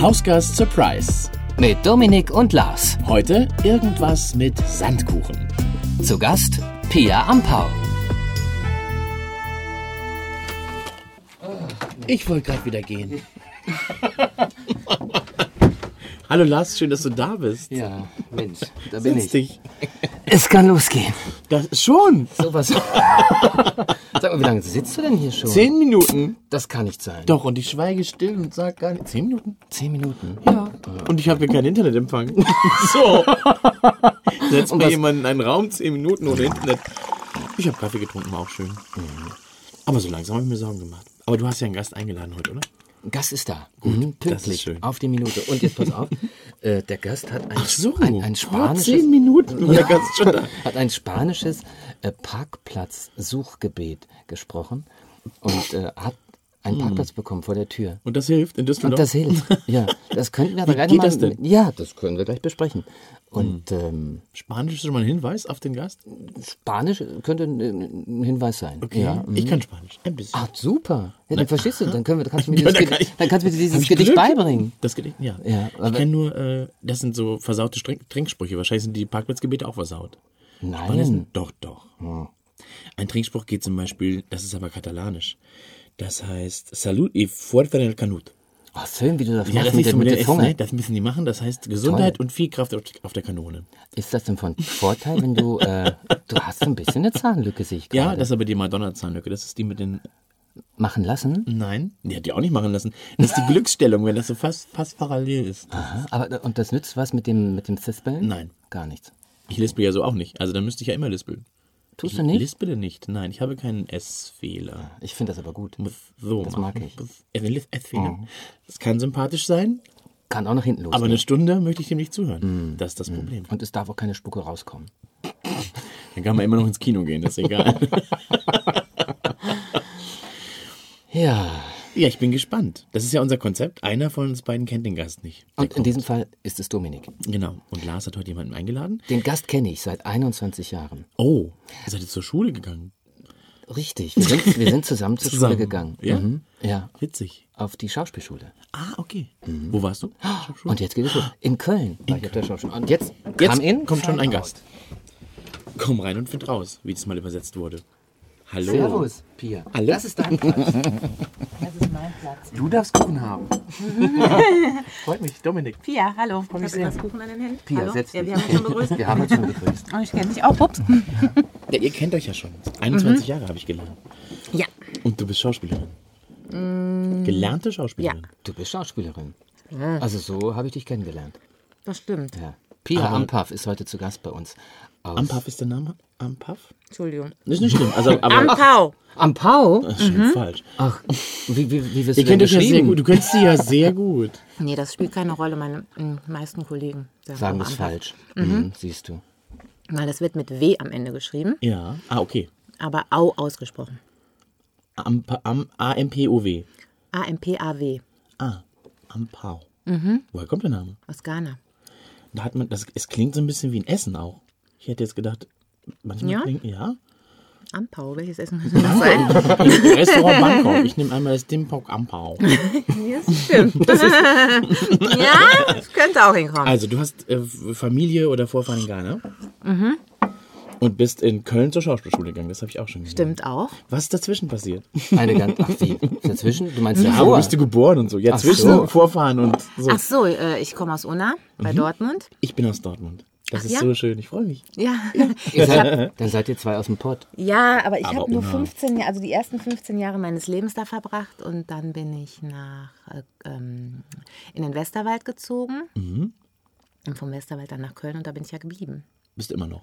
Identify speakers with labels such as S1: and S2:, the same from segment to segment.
S1: Hausgast Surprise.
S2: Mit Dominik und Lars.
S1: Heute irgendwas mit Sandkuchen.
S2: Zu Gast Pia Ampau.
S1: Ich wollte gerade wieder gehen. Hallo Lars, schön, dass du da bist.
S2: Ja, Mensch, da bin ich.
S1: dich.
S2: Es kann losgehen.
S1: Das schon.
S2: Sowas. Sag mal, wie lange sitzt du denn hier schon?
S1: Zehn Minuten.
S2: Das kann nicht sein.
S1: Doch, und ich schweige still und sag gar nicht. Zehn Minuten?
S2: Zehn Minuten.
S1: Ja. Und ich habe mir keinen Internetempfang. so. Setzt mir
S2: was-
S1: jemand in einen Raum, zehn Minuten ohne Internet. Ich habe Kaffee getrunken, war auch schön. Aber so langsam habe ich mir Sorgen gemacht. Aber du hast ja einen Gast eingeladen heute, oder?
S2: Gast ist da. Mhm,
S1: das
S2: pünktlich.
S1: ist schön.
S2: Auf die Minute. Und jetzt pass auf. äh, der Gast hat ein,
S1: Ach so.
S2: ein, ein spanisches...
S1: zehn Minuten der Gast schon da.
S2: hat ein spanisches äh, Parkplatz-Suchgebet gesprochen und äh, hat einen
S1: Hm.
S2: Parkplatz bekommen vor der Tür.
S1: Und das hilft in Düsseldorf?
S2: Und das hilft. Ja, das könnten wir aber gleich
S1: geht
S2: mal.
S1: das denn? Hm.
S2: Ja, das können wir gleich besprechen. Und ähm,
S1: Spanisch ist schon mal ein Hinweis auf den Gast?
S2: Spanisch könnte ein, Hinweis sein.
S1: Okay.
S2: Ja. mhm.
S1: Ich kann Spanisch. Ein bisschen.
S2: Ach, super. Ja, dann verstehst du, dann, können wir, kannst du mir
S1: Ja,
S2: dieses,
S1: dann
S2: Gedicht,
S1: kann ich-
S2: dann kannst du mir dieses
S1: ich
S2: Gedicht
S1: Glück?
S2: beibringen.
S1: Das Gedicht, ja.
S2: Ja,
S1: ich kenne nur, äh, das sind so versaute Trink Trinksprüche. Wahrscheinlich sind die Parkplatzgebete auch versaut.
S2: Nein.
S1: sind- Doch, doch. Ein Trinkspruch geht zum Beispiel, das ist aber katalanisch. Das heißt, Salud y fuerza en el canut.
S2: Ach, Film, wie du das
S1: Ja,
S2: machst
S1: das
S2: mit, der,
S1: so
S2: mit der
S1: der
S2: Zunge.
S1: ne? Das müssen die machen. Das heißt Gesundheit
S2: Toll.
S1: und viel Kraft auf, der Kanone.
S2: Ist das denn von Vorteil, wenn du, äh, du hast ein bisschen eine Zahnlücke, sehe ich
S1: Ja,
S2: gerade.
S1: das ist aber die Madonna-Zahnlücke. Das ist die mit den.
S2: Machen lassen?
S1: Nein, die hat die auch nicht machen lassen. Das ist die Glücksstellung, wenn das so fast, fast parallel ist.
S2: Aha, aber, und das nützt was mit dem, mit dem Zispeln?
S1: Nein.
S2: Gar nichts.
S1: Ich lispel ja so auch nicht. Also dann müsste ich ja immer lispeln.
S2: Tust du nicht?
S1: lispele nicht. Nein, ich habe keinen S-Fehler.
S2: Ich finde das aber gut.
S1: So
S2: Das mag ich.
S1: S-Fehler. Das kann sympathisch sein,
S2: Kann auch nach hinten
S1: aber
S2: losgehen.
S1: eine Stunde möchte ich dem nicht zuhören. Das ist das Problem.
S2: Und es darf auch keine Spucke rauskommen.
S1: Dann kann man immer noch ins Kino gehen, das ist egal.
S2: Ja.
S1: Ja, ich bin gespannt. Das ist ja unser Konzept. Einer von uns beiden kennt den Gast nicht. Der
S2: Und in
S1: kommt.
S2: diesem Fall ist es Dominik.
S1: Genau. Und Lars hat heute jemanden eingeladen.
S2: Den Gast kenne ich seit 21 Jahren.
S1: Oh, ihr seid jetzt zur Schule gegangen.
S2: Richtig. Wir sind, wir sind zusammen zur
S1: Zusammen.
S2: Schule gegangen.
S1: Ja?
S2: Mhm. Ja.
S1: Witzig.
S2: Auf die Schauspielschule.
S1: Ah, okay. Wo warst du?
S2: Und jetzt geht es los. In Köln war ich auf der Schauspielschule. Und jetzt,
S1: Jetzt
S2: kam in,
S1: kommt schon ein
S2: Fahrt
S1: Gast. Komm rein und find raus, wie das mal übersetzt wurde. Hallo.
S2: Servus, Pia.
S1: Hallo.
S2: Das ist dein Platz.
S3: Das ist mein Platz.
S1: Du darfst Kuchen haben. Freut mich, Dominik.
S3: Pia, hallo.
S1: mich
S3: Hast du das Kuchen an den Händen?
S2: Pia,
S3: hallo?
S2: setz
S3: Ja,
S2: dich.
S3: wir haben uns schon begrüßt.
S2: Wir haben uns schon begrüßt.
S3: Oh, ich kenne dich auch. Ups.
S1: Ja, ihr kennt euch ja schon. 21 Jahre habe ich gelernt.
S3: Ja.
S1: Und du bist Schauspielerin. Gelernte Schauspielerin.
S2: Du bist Schauspielerin. Also so habe ich dich kennengelernt.
S3: Das stimmt.
S2: Ja. Pia
S1: Aber-
S2: Ampaff ist heute zu Gast bei uns. Aus
S1: Ampaff ist der Name? Ampaff?
S3: Entschuldigung.
S1: Das ist nicht schlimm. Also, aber
S3: Ampau.
S2: Ampau?
S1: Das ist schon falsch.
S2: Ach, wie, wie, wie wirst du denn
S1: ja sehr
S2: geschrieben?
S1: gut. Du kennst sie ja sehr gut.
S3: Nee, das spielt keine Rolle. Meine mm, meisten Kollegen
S2: Sagen das
S3: Ampau.
S2: falsch. Mhm. Siehst du.
S3: Weil das wird mit W am Ende geschrieben,
S1: Ja. Ah, okay.
S3: aber Au ausgesprochen.
S1: A-M-P-O-W.
S3: A-M-P-A-W.
S1: Ah, Ampau.
S3: Mhm.
S1: Woher kommt der Name?
S3: Aus Ghana.
S1: Da hat man, das, es klingt so ein bisschen wie ein Essen auch. Ich hätte jetzt gedacht, manchmal
S3: Ja?
S1: klingt, ja.
S3: Ampau, welches Essen könnte das sein?
S1: Im Restaurant Bangkok. Ich nehme einmal das Dimpok Ampau.
S3: ja, das stimmt. ja, das könnte auch hinkommen.
S1: Also, du hast äh, Familie oder Vorfahren in Ghana.
S3: Mhm.
S1: Und bist in Köln zur Schauspielschule gegangen. Das habe ich auch schon gesehen.
S3: Stimmt auch.
S1: Was ist dazwischen passiert?
S2: Eine ganz. Ach, wie? Dazwischen? Du meinst
S1: Ja, wo
S2: davor?
S1: bist du geboren und so? Ja,
S2: Ach
S1: zwischen
S2: so.
S1: Vorfahren und so.
S3: Ach so, äh, ich komme aus Unna bei Dortmund.
S1: Ich bin aus Dortmund. Das
S3: Ach
S1: ist
S3: ja?
S1: so schön. Ich freue mich.
S3: Ja.
S2: Seid, dann seid ihr zwei aus dem Pott.
S3: Ja, aber ich habe nur
S1: Unna.
S3: 15 Jahre, also die ersten 15 Jahre meines Lebens da verbracht und dann bin ich nach äh, ähm, in den Westerwald gezogen und vom Westerwald dann nach Köln und da bin ich ja geblieben.
S1: Bist du immer noch.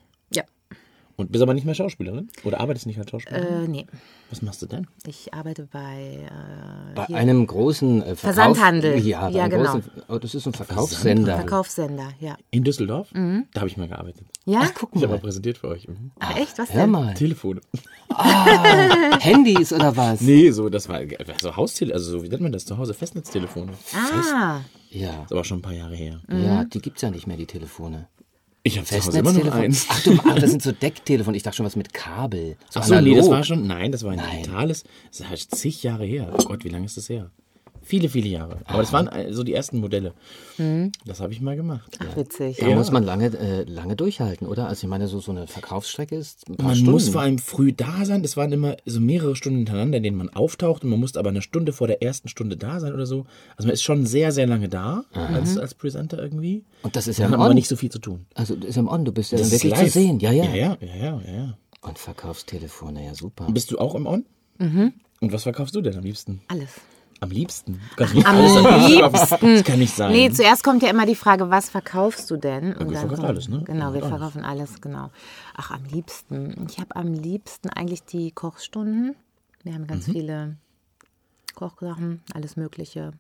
S1: Und bist aber nicht mehr Schauspielerin? Oder arbeitest nicht als Schauspielerin?
S3: äh, nee,
S1: Was machst du denn?
S3: ich arbeite bei äh,
S2: Bei
S3: hier,
S2: einem großen äh, Verkauf,
S3: Versandhandel.
S2: Ja, bei
S3: Ja,
S2: einem
S3: genau.
S2: großen, oh, das ist ein Verkaufssender.
S3: Verkaufssender, ja.
S1: In Düsseldorf?
S3: Mhm.
S1: Da habe ich mal gearbeitet.
S3: Ja?
S2: Ach, guck
S1: Ich habe
S2: mal.
S1: mal präsentiert für euch. Mhm.
S3: Ach, echt? Was
S2: Hör
S3: denn?
S2: mal.
S1: Telefone.
S2: Handys oder was?
S1: Nee, so, das war so Haustele, also so, wie nennt man das zu Hause? Festnetztelefone.
S3: Ah,
S2: Ja.
S1: Ist aber schon ein paar Jahre her.
S2: Ja, die gibt's ja nicht mehr, die Telefone.
S1: Ich habe Hause immer noch
S2: Festnetztelefon.
S1: eins.
S2: Ach, du, ach, das sind so Decktelefone. Ich dachte schon was mit Kabel. So
S1: Ach so, nee, das
S2: analog.
S1: war schon, nein, das war ein
S2: Nein.
S1: digitales, das ist halt zig Jahre her. Oh Gott, wie lange ist das her? Viele, viele Jahre. Aber das waren äh, so die ersten Modelle. Das habe ich mal gemacht.
S3: Ach, witzig.
S2: Da muss man lange, äh, lange durchhalten, oder? Also ich meine, so, so eine Verkaufsstrecke ist ein paar
S1: Man
S2: Stunden.
S1: muss vor allem früh da sein. Das waren immer so mehrere Stunden hintereinander, in denen man auftaucht und man musste aber eine Stunde vor der ersten Stunde da sein oder so. Also man ist schon sehr, sehr lange da als, als Presenter irgendwie.
S2: Und das ist ja im
S1: hat man aber
S2: On.
S1: nicht so viel zu tun.
S2: Also das ist im On, du bist ja
S1: Das
S2: dann wirklich zu
S1: live.
S2: sehen. Ja, ja.
S1: Ja, ja, ja, ja, ja. ja.
S2: Und Verkaufstelefone, ja super.
S1: Bist du auch im On? Mhm. Und was verkaufst du denn am liebsten?
S3: Alles.
S1: Am liebsten? Nicht
S3: Am liebsten.
S1: Das kann nicht sein.
S3: Nee, zuerst kommt ja immer die Frage, was verkaufst du denn? Und
S1: wir
S3: dann
S1: verkaufen alles, ne?
S3: Genau, wir verkaufen alles, genau. Ach, am liebsten. Ich habe am liebsten eigentlich die Kochstunden. Wir haben
S1: Mhm.
S3: ganz viele Kochsachen, alles Mögliche.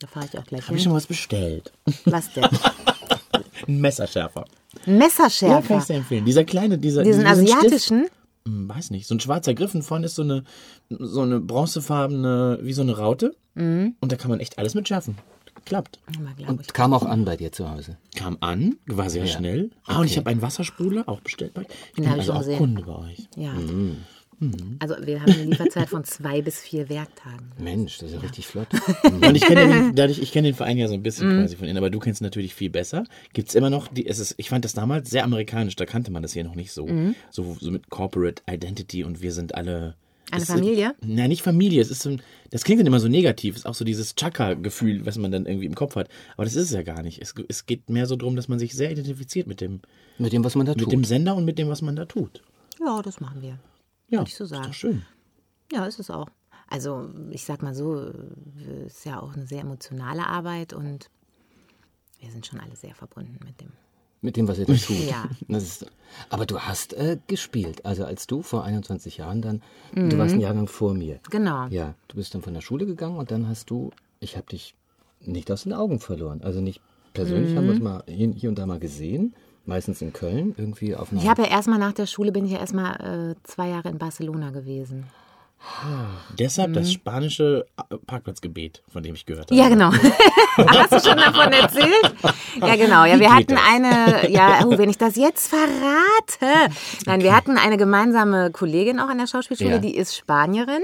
S3: Da fahre ich auch gleich
S1: Habe ich schon was bestellt?
S3: Was denn?
S1: Ein Messerschärfer.
S3: Ein
S1: Ja, kann
S3: Messerschärfer.
S1: ich dir empfehlen. Dieser kleine, dieser
S3: Diesen
S1: diesen Stift-
S3: asiatischen?
S1: Hm, weiß nicht, so ein schwarzer Griff und vorne ist so eine, so eine bronzefarbene, wie so eine Raute.
S3: Mhm.
S1: Und da kann man echt alles mit schärfen. Klappt.
S3: Ich.
S2: Und kam auch an bei dir zu Hause.
S1: Kam an, war sehr schnell. Ah, und ich habe einen Wassersprudler auch bestellt bei euch. Ich bin also auch
S3: gesehen.
S1: Kunde bei euch.
S3: Ja.
S1: Mhm.
S3: Also wir haben eine Lieferzeit von zwei bis vier Werktagen.
S2: Mensch, das ist ja richtig flott.
S1: Und ich kenne den, dadurch, ich kenne den Verein ja so ein
S3: Mhm.
S1: bisschen quasi von innen, aber du kennst ihn natürlich viel besser. Gibt es immer noch, die, es ist, ich fand das damals sehr amerikanisch, da kannte man das hier noch nicht so.
S3: Mhm.
S1: So, so mit Corporate Identity und wir sind alle.
S3: Eine Familie?
S1: Ist, nein, nicht Familie. Es ist so ein, das klingt dann immer so negativ. Es ist auch so dieses Chaka-Gefühl, was man dann irgendwie im Kopf hat. Aber das ist es ja gar nicht. Es, es geht mehr so darum, dass man sich sehr identifiziert mit dem,
S2: Mit dem, was man da
S1: mit
S2: tut.
S1: dem Sender und mit dem, was man da tut.
S3: Ja, das machen wir.
S1: Ja,
S3: Würde ich so
S1: Ist
S3: sagen.
S1: doch schön.
S3: Ja, ist es auch. Also ich sag mal so, es ist ja auch eine sehr emotionale Arbeit und wir sind schon alle sehr verbunden mit dem.
S2: Mit dem, was ihr da tut.
S3: Ja.
S2: Ist, aber du hast äh, gespielt. Also als du vor 21 Jahren dann,
S3: Mhm.
S2: du warst ein Jahrgang vor mir.
S3: Genau.
S2: Ja, du bist dann von der Schule gegangen und dann hast du, ich habe dich nicht aus den Augen verloren. Also nicht persönlich, haben wir uns mal hier, hier und da mal gesehen. Meistens in Köln, irgendwie auf einer...
S3: Ich habe ja erstmal nach der Schule, bin ich ja erstmal äh, zwei Jahre in Barcelona gewesen.
S1: Deshalb
S3: Mhm.
S1: das spanische äh, Parkplatzgebet, von dem ich gehört habe.
S3: Ja, genau. Hast du schon davon erzählt? Ja, genau. Ja, wir hatten
S1: das?
S3: eine, ja, oh, wenn ich das jetzt verrate. Nein, wir hatten eine gemeinsame Kollegin auch an der Schauspielschule,
S2: Ja.
S3: die ist Spanierin,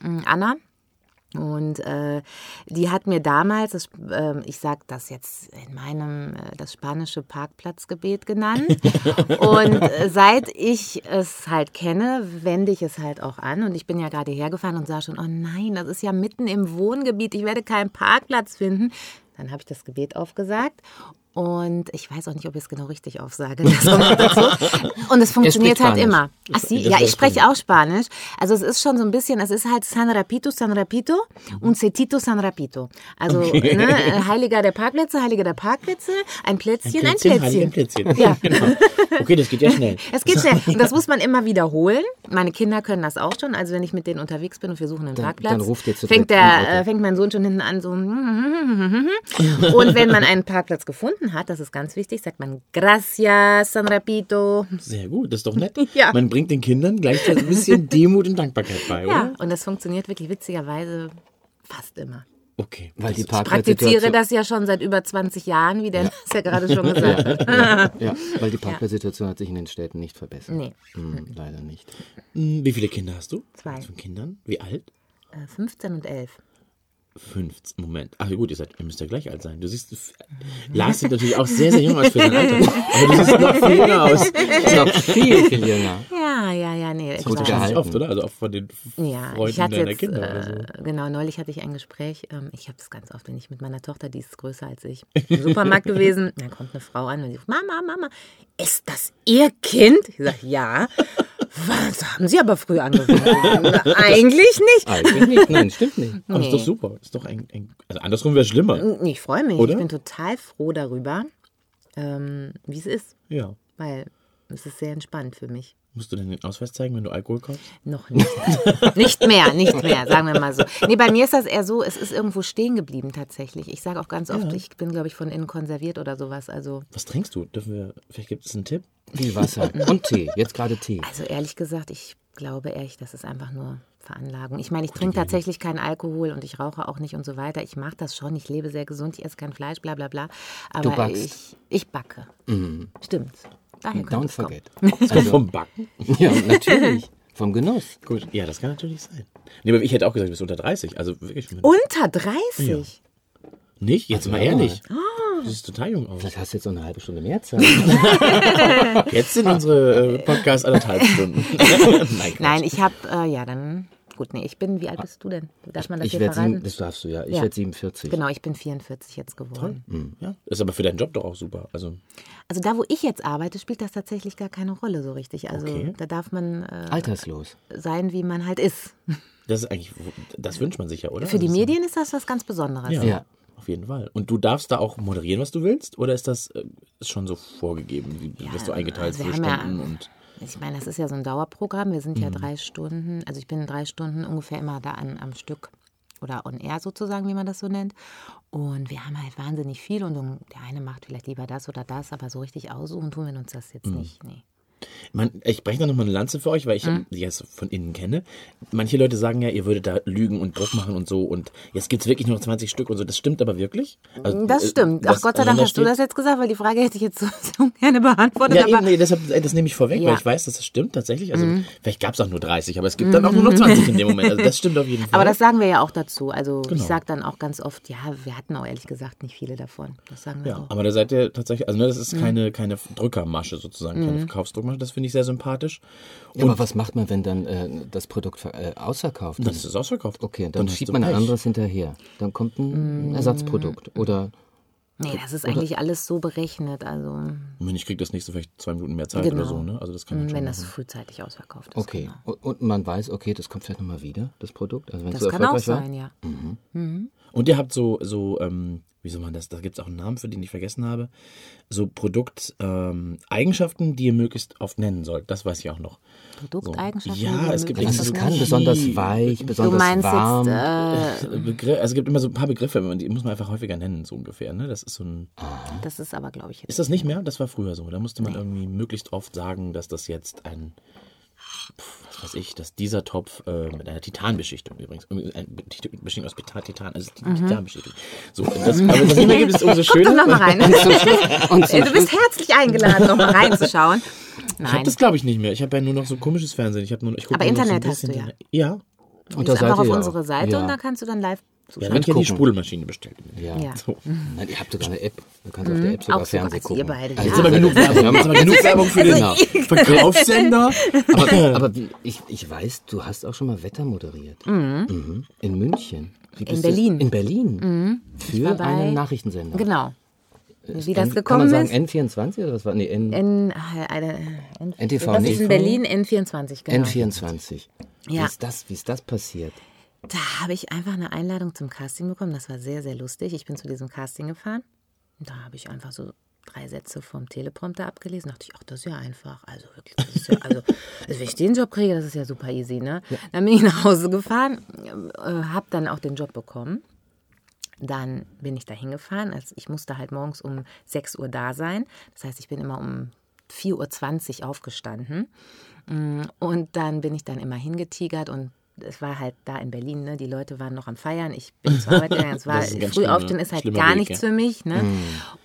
S3: mm, Anna. Und äh, die hat mir damals, das, ähm, ich sag das jetzt in meinem, äh, das spanische Parkplatzgebet genannt. Und äh, seit ich es halt kenne, wende ich es halt auch an. Und ich bin ja gerade hergefahren und sah schon, oh nein, das ist ja mitten im Wohngebiet, ich werde keinen Parkplatz finden. Dann habe ich das Gebet aufgesagt. Und ich weiß auch nicht, ob ich es genau richtig aufsage. Und es funktioniert halt immer. Ach, sie? Ja, ich spreche auch Spanisch. Also es ist schon so ein bisschen, es ist halt San Rapito, San Rapito und Cetito San Rapito. Also ne, äh, Heiliger der Parkplätze, Heiliger der Parkplätze, ein Plätzchen, ein
S1: Plätzchen,
S3: Plätzchen.
S1: Heiligen Plätzchen.
S3: Ja.
S1: genau. Okay, das geht ja schnell.
S3: Es geht schnell. Und das muss man immer wiederholen. Meine Kinder können das auch schon. Also wenn ich mit denen unterwegs bin und wir suchen einen
S2: Dann-
S3: Parkplatz,
S2: dann ruft zu
S3: fängt, der, äh, fängt mein Sohn schon hinten an so. Und wenn man einen Parkplatz gefunden hat, das ist ganz wichtig, sagt man Gracias, San Rapito.
S1: Sehr gut, das ist doch nett.
S3: Ja.
S1: Man bringt den Kindern gleichzeitig ein bisschen Demut und Dankbarkeit bei, oder?
S3: Ja, und das funktioniert wirklich witzigerweise fast immer.
S1: Okay.
S2: weil die
S1: das-
S3: Praktiziere
S2: Parkplatzsituation,
S3: das ja schon seit über 20 Jahren, wie der das ja gerade schon gesagt hat.
S2: ja, weil die Parkplatzsituation hat sich in den Städten nicht verbessert.
S3: Nee.
S2: Hm, leider nicht.
S1: Hm, Wie viele Kinder hast du?
S3: Zwei.
S1: Von Kindern? Wie alt?
S3: Äh, 15 und 11.
S1: 15. Moment. Ach gut, ihr, seid, ihr müsst ja gleich alt sein. Du siehst, Lars sieht natürlich auch sehr, sehr jung aus für sein Alter. Aber du siehst noch viel jünger aus.
S2: Noch viel, viel jünger.
S3: Ja, ja, ja, nee.
S2: Gut
S1: Das ist
S2: gehalten.
S1: oft, oder? Also auch von den
S3: Ja,
S1: Freunden deiner
S3: jetzt,
S1: Kinder oder so.
S3: äh, genau, neulich hatte ich ein Gespräch, ähm, ich habe es ganz oft, wenn ich mit meiner Tochter, die ist größer als ich, im Supermarkt gewesen, dann kommt eine Frau an und sie sagt, Mama, Mama, ist das Ihr Kind? Ich sage, ja. Was haben Sie aber früh angefangen? Eigentlich nicht.
S2: Eigentlich nicht. Nein, stimmt nicht.
S1: Aber ist doch super. Ist doch ein, ein also andersrum wäre schlimmer.
S3: Nee, Ich freue mich,
S1: Oder?
S3: ich bin total froh darüber, ähm, wie es ist,
S1: Ja.
S3: weil es ist sehr entspannt für mich.
S1: Musst du denn den Ausweis zeigen, wenn du Alkohol kaufst?
S3: Noch nicht. nicht mehr, nicht mehr, sagen wir mal so. Nee, bei mir ist das eher so, es ist irgendwo stehen geblieben tatsächlich. Ich sage auch ganz oft, ich bin, glaube ich, von innen konserviert oder sowas. Also,
S1: Was trinkst du? Dürfen wir, vielleicht gibt es einen Tipp?
S2: Viel Wasser. Und Tee. Jetzt gerade Tee.
S3: also ehrlich gesagt, ich glaube echt, das ist einfach nur Veranlagung. Ich meine, ich trinke tatsächlich keinen Alkohol und ich rauche auch nicht und so weiter. Ich mache das schon, ich lebe sehr gesund, ich esse kein Fleisch, bla bla bla. Aber
S2: backst.
S3: ich, ich backe. Stimmt. Daher könnte
S2: Don't forget.
S1: Das kommt vom Backen.
S2: Ja, natürlich. vom Genuss.
S1: Gut, ja, das kann natürlich sein. Nee, aber ich hätte auch gesagt, du bist unter 30. Also wirklich.
S3: Unter 30?
S1: Nicht? Jetzt mal
S2: ja.
S1: ehrlich.
S3: Ah.
S1: Du siehst total jung aus.
S2: Vielleicht hast du jetzt so eine halbe Stunde mehr Zeit.
S1: Jetzt sind unsere äh, Podcasts anderthalb Stunden. Nein.
S3: Nein, ich habe, äh, ja, dann, gut, nee, ich bin, wie alt bist du denn? Darf man das
S2: Ich
S3: hier
S2: werde
S3: verraten?
S2: sieben, das darfst du ja. Ich
S3: Ja.
S2: werde 47.
S3: Genau, ich bin 44 jetzt geworden.
S1: Ja, ist aber für deinen Job doch auch super. Also,
S3: Also da, wo ich jetzt arbeite, spielt das tatsächlich gar keine Rolle so richtig. Also
S1: Okay.
S3: da darf man äh,
S2: Alterslos.
S3: sein, wie man halt ist.
S1: das ist eigentlich, das wünscht man sich ja, oder?
S3: Für die
S1: Also,
S3: Medien ist das was ganz Besonderes.
S1: Ja,
S2: Ja.
S1: auf jeden Fall. Und du darfst da auch moderieren, was du willst? Oder ist das äh, ist schon so vorgegeben? Wie wirst du eingeteilt
S3: also wir
S1: für
S3: haben ja-
S1: Stunden? und
S3: Ich meine, das ist ja so ein Dauerprogramm. Wir
S1: Mhm.
S3: sind ja drei Stunden, also ich bin drei Stunden ungefähr immer da an, am Stück oder on air sozusagen, wie man das so nennt. Und wir haben halt wahnsinnig viel und der eine macht vielleicht lieber das oder das, aber so richtig aussuchen tun wir uns das jetzt
S1: Mhm.
S3: nicht. Nee.
S1: Man, ich breche da nochmal eine Lanze für euch, weil ich
S3: Mhm.
S1: die jetzt von innen kenne. Manche Leute sagen ja, ihr würdet da lügen und Druck machen und so und jetzt gibt es wirklich nur noch 20 Stück und so. Das stimmt aber wirklich? Also,
S3: Das
S1: äh,
S3: stimmt. Ach Gott sei Dank hast du das jetzt gesagt, weil die Frage hätte ich jetzt so, so gerne beantwortet.
S1: Ja, eben, nee, deshalb, äh, das nehme ich vorweg,
S3: Ja. Mhm.
S1: weil ich weiß, dass das stimmt tatsächlich. Also vielleicht gab es auch nur 30, aber es gibt dann auch nur noch 20 in dem Moment. Also das stimmt auf jeden Fall.
S3: Aber das sagen wir ja auch dazu. Also
S1: Genau.
S3: ich sage dann auch ganz oft, ja, wir hatten auch ehrlich gesagt nicht viele davon. Das sagen wir
S1: ja,
S3: auch.
S1: aber da seid ihr tatsächlich, also ne, das
S3: Mhm.
S1: ist keine, keine Drückermasche sozusagen, keine Verkaufsdruckmasche. Das finde ich sehr sympathisch.
S2: Ja, aber was macht man, wenn dann äh, das Produkt äh, ausverkauft
S1: Dann
S2: ist?
S1: ist es ausverkauft.
S2: Okay, dann,
S1: hast
S2: schiebt man ein anderes hinterher. Dann kommt ein Ersatzprodukt. Oder
S3: Nee, das ist eigentlich alles so berechnet. Also
S1: ich kriege das nächste vielleicht zwei Minuten mehr Zeit
S3: Genau.
S1: oder so, ne? Also das kann man schon
S3: wenn das
S1: machen.
S3: frühzeitig ausverkauft ist.
S2: okay.
S3: Genau.
S2: Und, man weiß, okay, das kommt vielleicht nochmal wieder, das Produkt. Also wenn
S3: Das
S2: so
S3: kann auch
S2: erfolgreich war.
S3: sein, ja.
S1: Und ihr habt so, so ähm, wie soll man das, da gibt es auch einen Namen für den ich vergessen habe, so Produkteigenschaften, ähm, die ihr möglichst oft nennen sollt. Das weiß ich auch noch.
S3: Produkteigenschaften.
S1: Ja,
S3: die
S1: es gibt
S2: Also kann
S1: so
S2: besonders weich,
S3: Du
S2: besonders
S3: meinst
S2: warm.
S3: jetzt, äh,
S1: Begriff, also es gibt immer so ein paar Begriffe, die muss man einfach häufiger nennen, so ungefähr. Ne? Das ist so ein.
S3: das ist aber, glaube ich, jetzt.
S1: Ist das nicht mehr? Das war früher so. Da musste man irgendwie möglichst oft sagen, dass das jetzt ein, was weiß ich, dass dieser Topf äh, mit einer Titanbeschichtung übrigens, eine Beschichtung aus Titan, Titan also die Titanbeschichtung. So, das, aber das nicht mehr gibt es umso
S3: Guck doch
S1: schöner.
S3: noch mal rein.
S2: Und zum
S3: Ey, du bist herzlich eingeladen, noch mal reinzuschauen.
S1: Ich habe
S3: Nein,
S1: das glaube ich nicht mehr. Ich habe ja nur noch so komisches Fernsehen. Ich habe nur, ich guck
S3: Aber Internet
S1: so
S3: hast du ja.
S1: Ja.
S2: Und
S3: gehst einfach auf
S2: ihr
S3: unsere. Seite
S2: ja.
S3: und da kannst du dann live
S1: Ja, dann habe ich ja die. Sprudelmaschine bestellt.
S2: Ja.
S3: Ja.
S1: So.
S2: Nein, ihr habt sogar eine App. Du kannst auf der App sogar
S3: Auch sogar,
S2: Fernsehen
S3: also ihr
S2: gucken.
S3: beide,
S2: Also,
S3: ja.
S1: Jetzt aber genug Werbung. Jetzt aber genug Werbung für den
S3: Also
S1: Verkaufssender.
S2: aber aber wie, ich, ich weiß, du hast auch schon mal Wetter moderiert. Mhm. In München. Wie du-
S3: Berlin.
S2: In Berlin. Für
S3: war bei-
S2: einen Nachrichtensender.
S3: Genau. Wie das
S2: Kann
S3: gekommen
S2: man
S3: ist.
S2: sagen N24 oder was war? Nee, N,
S3: N, äh,
S2: NTV
S3: das ist in Berlin N24, genau.
S2: N24. Wie,
S3: Ja.
S2: ist das, wie ist das passiert?
S3: Da habe ich einfach eine Einladung zum Casting bekommen. Das war sehr, sehr lustig. Ich bin zu diesem Casting gefahren. Da habe ich einfach so drei Sätze vom Teleprompter abgelesen. Da dachte ich, ach, das ist ja einfach. Also wirklich, das ist ja, also, also wenn ich den Job kriege, das ist ja super easy, ne? Dann bin ich nach Hause gefahren, äh, habe dann auch den Job bekommen. Dann bin ich da hingefahren. Also ich musste halt morgens um 6 Uhr da sein. Das heißt, ich bin immer um 4.20 Uhr aufgestanden. Mm, Und dann bin ich dann immer hingetigert und es war halt da in Berlin, ne? die Leute waren noch am Feiern, ich bin zur Arbeit gegangen, es war, früh
S1: schlimmer-
S3: aufstehen ist halt gar
S1: Weg,
S3: nichts
S1: ja.
S3: für mich. Ne?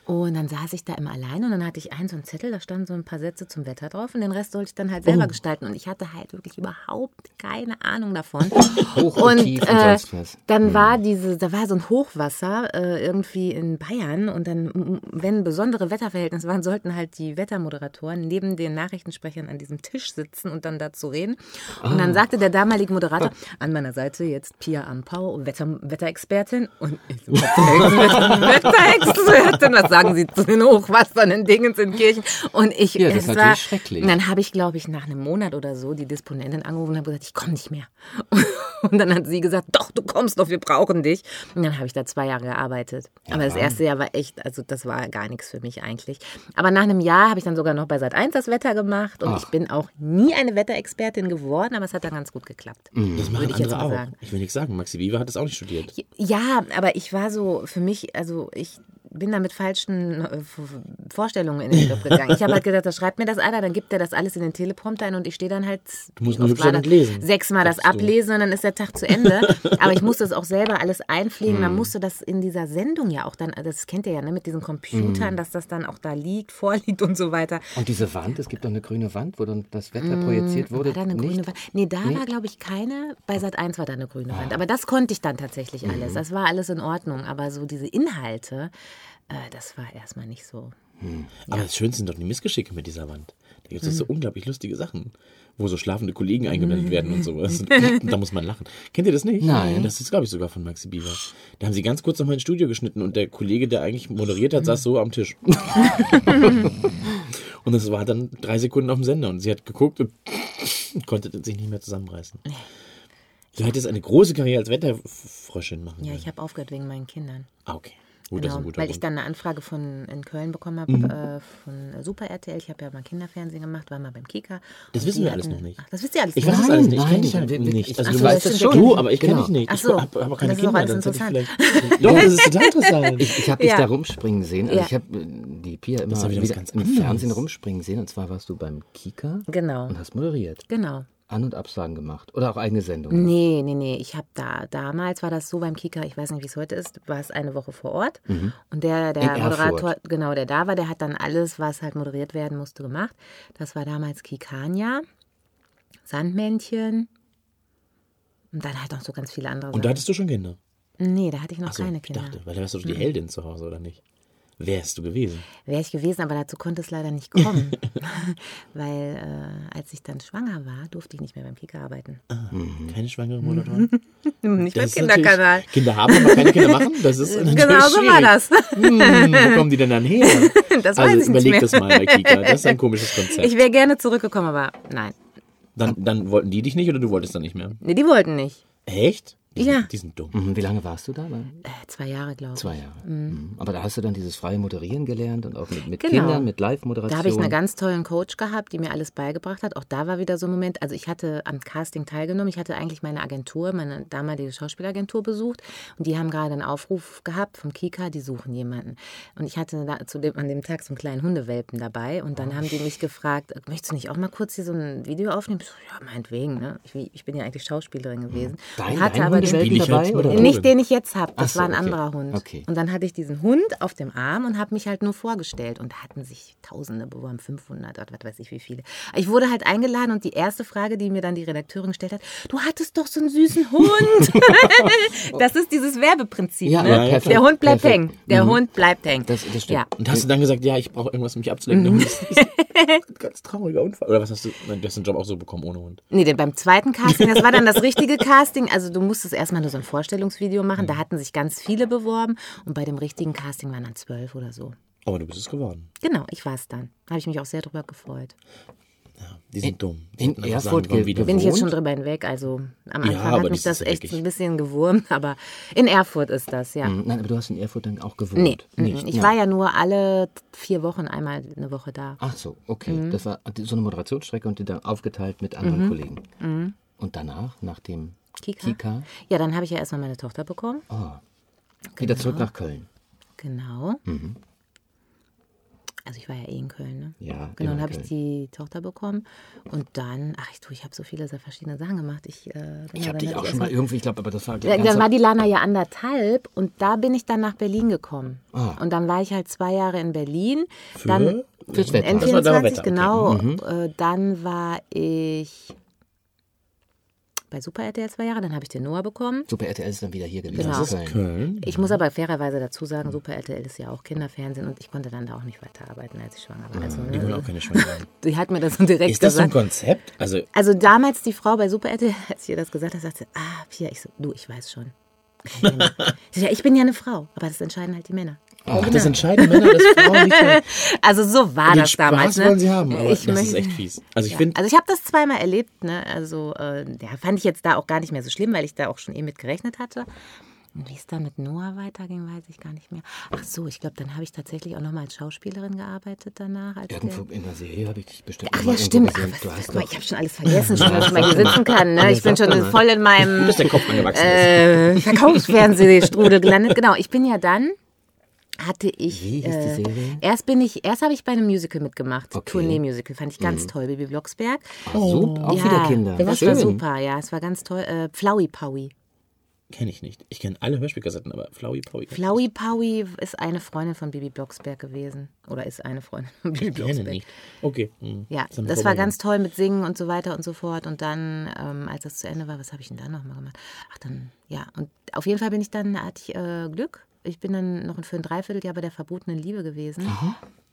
S3: Und dann saß ich da immer alleine und dann hatte ich einen so einen Zettel, da standen so ein paar Sätze zum Wetter drauf und den Rest sollte ich dann halt
S1: Oh.
S3: selber gestalten und ich hatte halt wirklich überhaupt keine Ahnung davon.
S2: Hoch und, tief und
S3: äh,
S2: sonst was.
S3: dann war diese, da war so ein Hochwasser äh, irgendwie in Bayern und dann, wenn besondere Wetterverhältnisse waren, sollten halt die Wettermoderatoren neben den Nachrichtensprechern an diesem Tisch sitzen und dann dazu reden. Und dann sagte der damalige Moderator, an meiner Seite jetzt Pia Ampau, Wetter, Wetterexpertin. Und Wetterexpertin, was sagen Sie zu den Hochwassern in Dingens in Kirchen? Und ich,
S2: Ja, das ist
S3: war,
S2: schrecklich.
S3: Und dann habe ich, glaube ich, nach einem Monat oder so die Disponentin angerufen und habe gesagt, ich komme nicht mehr. Und dann hat sie gesagt, doch, du kommst noch, wir brauchen dich. Und dann habe ich da zwei Jahre gearbeitet. Aber das erste Jahr war echt, also das war gar nichts für mich eigentlich. Aber nach einem Jahr habe ich dann sogar noch bei Sat 1 das Wetter gemacht und ich bin auch nie eine Wetterexpertin geworden, aber es hat dann ganz gut geklapft.
S1: Das machen
S3: Würde ich jetzt
S1: andere auch.
S3: sagen.
S1: Ich will nichts sagen. Maxi Viva hat das auch nicht studiert.
S3: Ja, aber ich war so, für mich, also ich bin da mit falschen äh, Vorstellungen in den Club gegangen. Ich habe halt gedacht, da schreibt mir das einer, dann gibt er das alles in den Teleprompter ein und ich stehe dann halt
S1: Du musst nur
S3: das?
S1: lesen,
S3: sechsmal das
S1: sagst du.
S3: ablesen und dann ist der Tag zu Ende. Aber ich musste es auch selber alles einpflegen.
S1: Hm.
S3: Dann musste das in dieser Sendung ja auch dann, das kennt ihr ja, ne, mit diesen Computern,
S1: Hm.
S3: dass das dann auch da liegt, vorliegt und so weiter.
S2: Und diese Wand, es gibt doch eine grüne Wand, wo dann das Wetter projiziert wurde.
S3: War da eine grüne Wand? Nee, da war, glaube ich, keine. Bei Sat 1 war da eine grüne
S1: Ah.
S3: Wand. Aber das konnte ich dann tatsächlich
S1: Mhm.
S3: alles. Das war alles in Ordnung. Aber so diese Inhalte, äh, das war erstmal nicht so.
S1: Aber das Schönste sind doch die Missgeschicke mit dieser Wand. Da gibt es
S3: Mhm.
S1: so unglaublich lustige Sachen, wo so schlafende Kollegen eingeblendet werden und sowas. Und da muss man lachen. Kennt ihr das nicht?
S2: Nein.
S1: Das ist, glaube ich, sogar von Maxi Bieber. Da haben sie ganz kurz nochmal ins Studio geschnitten und der Kollege, der eigentlich moderiert hat, saß so am Tisch. und das war dann drei Sekunden auf dem Sender und sie hat geguckt und konnte sich nicht mehr zusammenreißen. Du hättest eine große Karriere als Wetterfröschin machen
S3: Ja, ich habe aufgehört wegen meinen Kindern.
S1: Ah, okay. Gut, das ist
S3: Genau,
S1: ein guter
S3: weil ich
S1: Grund.
S3: dann eine Anfrage von in Köln bekommen habe
S1: Mhm.
S3: äh, von Super RTL. Ich habe ja mal Kinderfernsehen gemacht, war mal beim Kika.
S1: Das wissen wir alles
S3: hatten-
S1: noch nicht.
S3: Ach, das wisst ihr alles
S1: Ich
S3: nicht.
S1: weiß das
S2: Nein,
S1: alles nicht. Ich kenne dich halt nicht.
S2: ich-
S1: Also
S3: Ach
S1: du
S3: so,
S1: weißt
S3: das
S1: schon. Du, aber ich kenne
S2: Genau.
S1: dich nicht.
S3: Ach
S1: Ich
S3: so,
S1: habe hab auch keine
S3: das ist
S1: Kinder.
S3: alles
S1: ich
S3: interessant.
S1: Doch, das ist total interessant.
S2: Ich, ich habe dich
S3: Ja.
S2: da rumspringen sehen. Also
S3: Ja.
S2: ich habe äh, die Pia immer
S1: wieder
S2: wieder
S1: ganz
S2: im. Fernsehen rumspringen sehen. Und zwar warst du beim Kika
S3: Genau,
S2: und hast moderiert.
S3: genau.
S2: An- und Absagen gemacht. Oder auch eigene Sendungen.
S3: Nee, nee, nee. Ich habe da, damals war das so beim Kika, ich weiß nicht, wie es heute ist, war es eine Woche vor Ort. Und der, der
S2: In Erfurt.
S3: Moderator, genau, der da war, der hat dann alles, was halt moderiert werden musste, gemacht. Das war damals Kikania, Sandmännchen und dann halt noch so ganz viele andere
S1: Und da
S3: Sachen.
S1: hattest du schon Kinder?
S3: Nee, da hatte ich noch
S1: Achso,
S3: keine
S1: ich
S3: Kinder.
S1: dachte, weil da wärst du die Heldin zu Hause, oder nicht? Wärst du gewesen?
S3: Wäre ich gewesen, aber dazu konnte es leider nicht kommen. Weil äh, als ich dann schwanger war, durfte ich nicht mehr beim Kika arbeiten.
S1: Keine schwangere Moderatorin?
S3: Nicht beim
S1: Das
S3: Kinderkanal.
S1: Kinder haben, aber keine Kinder machen. Das ist natürlich
S3: Genau so war das.
S1: Hm, wo kommen die denn dann her?
S3: Das
S1: also
S3: weiß ich nicht
S1: überleg
S3: mehr.
S1: das mal bei Kika. Das ist ein komisches Konzept.
S3: Ich wäre gerne zurückgekommen, aber nein.
S1: Dann, dann wollten die dich nicht oder du wolltest dann nicht mehr?
S3: Nee, die wollten nicht.
S1: Echt? Die,
S3: Ja.
S1: sind, die sind dumm.
S2: Mhm. Wie lange warst du da?
S3: Äh, zwei Jahre, glaube ich.
S2: Zwei Jahre. Mhm. Aber da hast du dann dieses freie Moderieren gelernt und auch mit, mit
S3: Genau.
S2: Kindern, mit Live-Moderation.
S3: Da habe ich einen ganz tollen Coach gehabt, die mir alles beigebracht hat. Auch da war wieder so ein Moment. Also ich hatte am Casting teilgenommen. Ich hatte eigentlich meine Agentur, meine damalige Schauspielagentur besucht. Und die haben gerade einen Aufruf gehabt vom Kika, die suchen jemanden. Und ich hatte da zu dem, an dem Tag so einen kleinen Hundewelpen dabei. Und dann haben die mich gefragt, möchtest du nicht auch mal kurz hier so ein Video aufnehmen? Ich so, ja, meinetwegen. Ne? Ich, ich bin ja eigentlich Schauspielerin gewesen.
S2: Dein,
S3: hatte
S2: dein
S3: aber
S2: Hundewelpen
S1: Spiel ich
S2: dabei? Oder?
S3: Nicht den ich jetzt habe. Das
S2: so,
S3: war ein
S2: okay.
S3: anderer Hund.
S2: Okay.
S3: Und dann hatte ich diesen Hund auf dem Arm und habe mich halt nur vorgestellt. Und da hatten sich Tausende beworben, 500 oder was weiß ich wie viele. Ich wurde halt eingeladen und die erste Frage, die mir dann die Redakteurin gestellt hat, du hattest doch so einen süßen Hund. das ist dieses Werbeprinzip.
S2: Ja,
S3: ne?
S2: ja, perfekt,
S3: Der Hund bleibt
S2: perfekt.
S3: hängen. Der Hund bleibt hängen.
S2: Das- das stimmt.
S3: Ja.
S1: Und hast du dann gesagt, ja, ich brauche irgendwas, um mich abzulenken. Ist ein ganz trauriger Unfall. Oder was hast du? Nein, du hast den Job auch so bekommen ohne Hund.
S3: Nee, denn beim zweiten Casting, das war dann das richtige Casting. Also du musstest erstmal nur so ein Vorstellungsvideo machen. Da hatten sich ganz viele beworben. Und bei dem richtigen Casting waren dann zwölf oder so.
S1: Aber du bist es geworden.
S3: Genau, ich war es dann. Habe ich mich auch sehr drüber gefreut.
S1: Ja, die sind dumm. Die
S2: in
S1: hätten einfach
S2: Erfurt
S1: sagen,
S2: ge-
S1: wieder.
S3: Bin ich jetzt schon drüber hinweg. Also am
S1: Ja,
S3: Anfang
S1: aber
S3: hat mich
S1: das ja
S3: echt
S1: wirklich-
S3: ein bisschen gewurmt. Aber in Erfurt ist das, ja.
S2: Mhm. Nein, aber du hast in Erfurt dann auch gewohnt.
S3: Nee,
S2: nicht.
S3: mhm. ich
S2: Ja.
S3: war ja nur alle vier Wochen einmal eine Woche da.
S2: Ach so, okay.
S3: Mhm.
S2: Das war so eine Moderationsstrecke und die dann aufgeteilt mit anderen Kollegen. Und danach, nach dem
S3: Mhm. Kika?
S2: Kika,
S3: Ja, dann habe ich ja erstmal meine Tochter bekommen.
S2: wieder zurück nach Köln.
S3: Genau. Also ich war ja eh in Köln, ne?
S2: Ja,
S3: Genau, dann habe ich die Tochter bekommen. Und dann, ach ich tue, ich habe so viele verschiedene Sachen gemacht. Ich, äh, genau,
S2: Ich habe
S3: dann
S2: dich auch schon mal irgendwie, ich glaube, aber das war
S3: Ja, dann war die Lana ja anderthalb und da bin ich dann nach Berlin gekommen.
S2: Ah.
S3: Und dann war ich halt zwei Jahre in Berlin. Dann
S2: Fürs Wetter.
S1: Das war da
S3: N24,
S1: Wetter, okay.
S3: genau. Äh, dann war ich bei Super RTL zwei Jahre, dann habe ich den Noah bekommen.
S2: Super RTL ist dann wieder hier gewesen.
S3: Genau.
S2: in
S1: Das ist
S2: Köln.
S1: Köln.
S3: Ich muss aber fairerweise dazu sagen, Super RTL ist ja auch Kinderfernsehen und ich konnte dann da auch nicht weiterarbeiten, als ich schwanger war. Also,
S1: Die wollen
S3: ne,
S1: auch keine Schwangeren.
S3: die hat mir das so direkt
S1: Ist das so ein
S3: gesagt.
S1: Konzept? Also,
S3: Also damals die Frau bei Super RTL, als ihr das gesagt hat, sagte, ah, Pia, ich so, du, ich weiß schon. Ich ich bin ja eine Frau, aber das entscheiden halt die Männer.
S1: Ach, das entscheiden Männer, dass Frauen nicht mehr.
S3: Also so war das damals.
S1: Spaß
S3: Ne?
S1: wollen sie haben, aber
S3: ich
S1: das ist
S3: möchte-
S1: echt fies. Also ich
S3: Ja. Also ich habe das zweimal erlebt, ne? Also äh, ja, fand ich jetzt da auch gar nicht mehr so schlimm, weil ich da auch schon eh mit gerechnet hatte. Und wie es dann mit Noah weiterging, weiß ich gar nicht mehr. Ach so, ich glaube, dann habe ich tatsächlich auch noch mal als Schauspielerin gearbeitet danach.
S2: Irgendwo in der Serie habe ich dich bestimmt
S3: Ach ja, stimmt. Ach, was, was, guck mal, ich habe schon alles vergessen, schon, dass ich mal hier sitzen kann. Ne? Ich bin schon voll in meinem
S1: ist.
S3: äh, Verkaufsfernsehstrudel gelandet. Genau, ich bin ja dann hatte ich.
S2: Wie hieß die
S3: äh,
S2: Serie?
S3: Erst bin ich, erst habe ich bei einem Musical mitgemacht.
S2: Okay.
S3: Tournee-Musical, fand ich ganz toll, Bibi Blocksberg.
S2: So, auch wieder Kinder.
S3: Das
S2: Schön.
S3: war super, ja, es war ganz toll. Äh, Flowey Powie.
S1: Kenne ich nicht. Ich kenne alle Hörspielkassetten, aber Flowey Powy.
S3: Flowey Powie ist eine Freundin von Bibi Blocksberg gewesen. Oder ist eine Freundin von Bibi
S1: Ich kenne
S3: Blocksberg.
S1: nicht. Okay. hm.
S3: Ja,
S1: mir
S3: das war ganz toll mit Singen und so weiter und so fort. Und dann, ähm, als das zu Ende war, was habe ich denn dann nochmal gemacht? Ach, dann, ja. Und auf jeden Fall bin ich dann, hatte ich äh, Glück. Ich bin dann noch für ein Dreivierteljahr bei der verbotenen Liebe gewesen.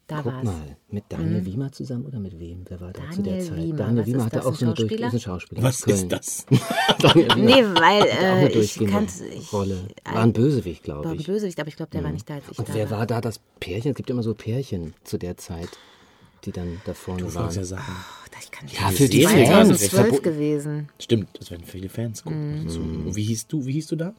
S3: Da
S2: Guck
S3: war es.
S2: mal, mit Daniel Wiemer zusammen oder mit wem? Wer war da zu der
S3: Daniel
S2: Zeit?
S3: Wiemer.
S2: Daniel
S3: Was
S2: Wiemer hatte auch
S3: ein
S2: so eine, durch,
S3: Schauspieler?
S1: Was
S2: aus Köln.
S1: ist das?
S2: Daniel Wiemer
S3: Nee, weil
S2: hatte auch eine
S3: äh, ich
S2: durchgehende
S3: kannte. Ich,
S2: Rolle. War ein Bösewicht, glaube
S3: war ein
S2: ich.
S3: Bösewicht, aber ich glaube, der war nicht da, als ich
S2: Und
S3: da
S2: wer
S3: war.
S2: war da das Pärchen? Es gibt ja immer so Pärchen zu der Zeit, die dann da vorne
S1: Du wolltest ja
S2: waren.
S1: sagen.
S3: Ach, ich kann
S2: Ja,
S3: nicht.
S2: für die
S1: Serie
S2: Fans.
S3: 2012
S2: Verbo-
S3: gewesen.
S1: Stimmt, das werden viele Fans gucken.
S3: Mhm.
S1: wie hieß du? Wie hieß du da?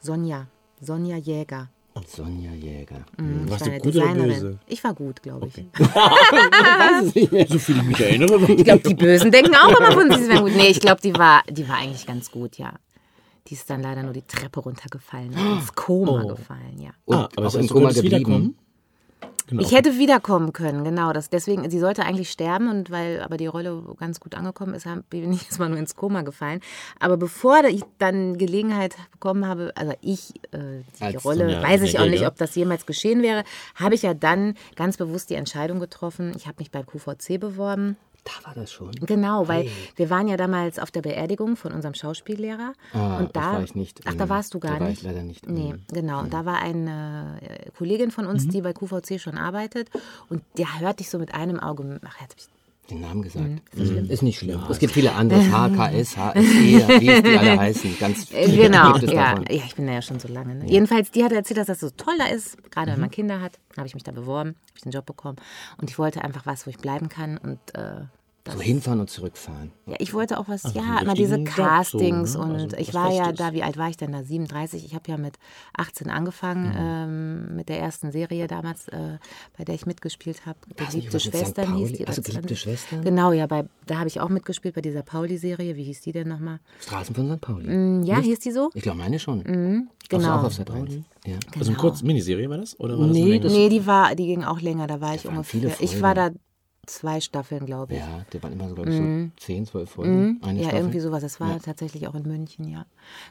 S3: Sonja. Sonja Jäger.
S2: Sonja Jäger.
S3: Ich
S1: Warst
S3: war
S1: du gut oder
S3: Designerin.
S1: böse?
S3: Ich war gut, glaube ich.
S1: So viel ich mich erinnere.
S3: Ich glaube, die Bösen denken auch immer von sich, sie wären gut. Nee, ich glaube, die war, die war eigentlich ganz gut, ja. Die ist dann leider nur die Treppe runtergefallen, und ins Koma
S1: Oh.
S3: gefallen, ja.
S2: Und
S1: ah, aber heißt, du
S2: Koma geblieben.
S1: Genau.
S3: Ich hätte wiederkommen können, genau. Das, deswegen, sie sollte eigentlich sterben und weil aber die Rolle ganz gut angekommen ist, bin ich erstmal nur ins Koma gefallen. Aber bevor ich dann Gelegenheit bekommen habe, also ich, äh, die
S2: Als
S3: Rolle,
S1: Sonja
S3: weiß ich auch nicht, ob das jemals geschehen wäre, habe ich ja dann ganz bewusst die Entscheidung getroffen. Ich habe mich beim QVC beworben.
S2: Da war das schon.
S3: Genau, weil wir waren ja damals auf der Beerdigung von unserem Schauspiellehrer.
S2: Ah,
S3: und da,
S2: das war ich nicht.
S3: Ach, da
S2: Mhm.
S3: warst du gar
S2: Da war
S3: nicht.
S2: ich leider nicht.
S3: Nee,
S2: Mhm.
S3: genau. Und da war eine äh, Kollegin von uns, die bei QVC schon arbeitet. Und der hörte ich so mit einem Auge. Ach, jetzt hab ich
S2: Den Namen gesagt.
S3: Mhm.
S2: Ist nicht schlimm. Es gibt viele andere. HKS, HSE, wie es die alle heißen. Ganz
S3: Äh,
S2: viele
S3: Genau,
S2: gibt es
S3: ja.
S2: davon.
S3: ja, ich bin da ja schon so lange. Ne? Jedenfalls, die hat erzählt, dass das so toll da ist, gerade wenn man Kinder hat. habe ich mich da beworben, habe ich den Job bekommen. Und ich wollte einfach was, wo ich bleiben kann. Und äh,
S2: So hinfahren und zurückfahren.
S3: ja, ich wollte auch was,
S1: Also
S3: ja, immer diese
S1: Job so,
S3: Castings.
S1: ne?
S3: Und
S1: Also
S3: ich
S1: was
S3: war ja da, wie alt war ich denn da? 37. Ich habe ja mit 18 angefangen ähm, mit der ersten Serie damals, äh, bei der ich mitgespielt habe.
S2: nicht,
S3: Geliebte
S2: St.
S3: Schwestern hieß
S2: Pauli?
S3: die.
S2: Ach so,
S3: oder
S2: Geliebte
S3: 20.
S2: Schwestern?
S3: Genau, ja, bei, da habe ich auch mitgespielt bei dieser Pauli-Serie. Wie hieß die denn nochmal?
S2: Straßen von St. Pauli.
S3: Hm, Ja, hieß die so?
S2: Ich glaube, meine schon.
S3: Mhm, genau.
S2: auch auf Sat 1. Ja.
S1: Also eine kurze Miniserie war das? Oder war das
S2: Nee, das-
S3: Nee, die war, die ging auch länger, da war ich
S2: waren
S3: ungefähr.
S2: viele
S3: Ich war da. Zwei Staffeln, glaube ich.
S2: Ja, die waren immer so, glaube ich, so 10, 12 Folgen. Eine
S3: Mhm. ja,
S2: Staffel.
S3: irgendwie sowas. Das war
S2: Ja.
S3: tatsächlich auch in München, ja.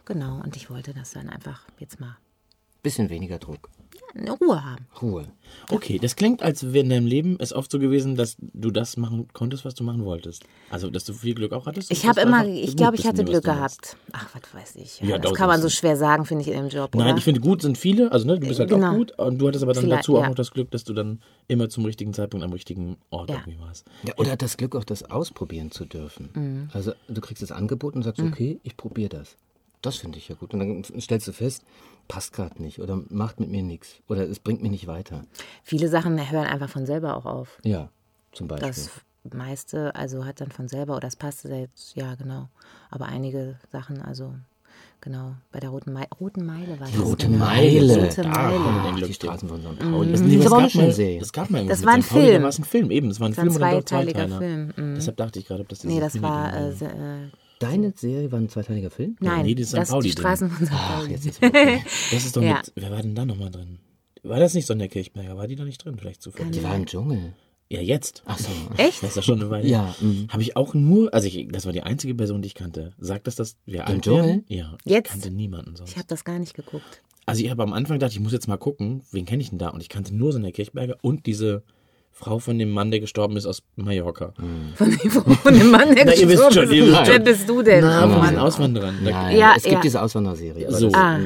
S3: Genau. Und ich wollte das dann einfach jetzt mal
S2: Bisschen weniger Druck.
S3: Ruhe haben.
S2: Ruhe.
S1: Okay, das klingt, als wäre in deinem Leben es oft so gewesen, dass du das machen konntest, was du machen wolltest. Also, dass du viel Glück auch hattest.
S3: Ich habe immer, ich glaube, ich hatte Glück gehabt. Ach, was weiß ich.
S1: Ja,
S3: Ja, das kann man so schwer sagen, finde ich, in dem Job.
S1: Nein,
S3: oder?
S1: ich finde, gut sind viele. Also, ne, du bist halt
S3: Genau.
S1: auch gut. Und du hattest aber dann
S3: Vielleicht,
S1: dazu auch
S3: ja.
S1: noch das Glück, dass du dann immer zum richtigen Zeitpunkt am richtigen Ort
S3: Ja.
S1: irgendwie warst.
S2: Ja, oder das Glück, auch das ausprobieren zu dürfen.
S3: Mhm.
S2: Also du kriegst das Angebot und sagst, okay, ich probiere das. Das finde ich ja gut. Und dann stellst du fest, passt gerade nicht oder macht mit mir nichts oder es bringt mich nicht weiter.
S3: Viele Sachen hören einfach von selber auch auf.
S2: Ja, zum Beispiel.
S3: Das meiste, also hat dann von selber, oder das passte jetzt, ja, genau. Aber einige Sachen, also, genau, bei der Roten, Mei Roten Meile war das.
S2: Rote
S3: genau.
S2: Meile.
S3: Rote
S1: Da
S3: Meile.
S2: Ach,
S1: Glück
S2: die. Straßen von St.
S3: Mhm.
S2: Pauli.
S1: Das,
S2: Das auch eine
S1: gab mal, das gab mal
S3: Das war ein
S1: St. Pauli,
S3: Film.
S1: Da war es ein Film, eben. Es war ein
S3: Das war ein
S1: doch
S3: zweiteiliger. Film, mhm.
S1: Deshalb dachte ich gerade, ob das
S3: Nee, das war, äh,
S2: Deine Serie war ein zweiteiliger Film?
S3: nein,
S1: nee, das ist St.
S3: das die
S1: Pauli-Ding.
S3: Straßen von St.
S2: Ach,
S3: Pauli.
S2: jetzt ist okay.
S1: Das ist doch
S3: Ja.
S1: mit, wer war denn da nochmal drin? War das nicht Sonja Kirchberger? War die da nicht drin? Vielleicht zufällig.
S2: Die war im Dschungel.
S1: Ja, jetzt.
S2: Ach so.
S3: Echt?
S1: Das ist ja schon eine Weile.
S2: Ja, mhm.
S1: Habe ich auch nur, also ich, das war die einzige Person, die ich kannte. Sagt das, dass wir alt
S2: Dschungel?
S1: wären? Ja. Ich
S3: Jetzt?
S1: kannte niemanden sonst.
S3: Ich habe das gar nicht geguckt.
S1: Also ich habe am Anfang gedacht, ich muss jetzt mal gucken, wen kenne ich denn da? Und ich kannte nur Sonja Kirchberger und diese Frau von dem Mann, der gestorben ist aus Mallorca.
S3: Von dem, von dem Mann, der
S1: Na, ihr wisst
S3: gestorben
S1: schon,
S3: ist.
S1: ihr wisst
S3: Wer bist du denn?
S1: Na, von
S3: Mann.
S1: diesen Auswanderern.
S2: Nein,
S3: Ja,
S2: es gibt
S3: ja.
S2: diese Auswanderserie. aber
S1: So.
S2: das-
S3: Ah.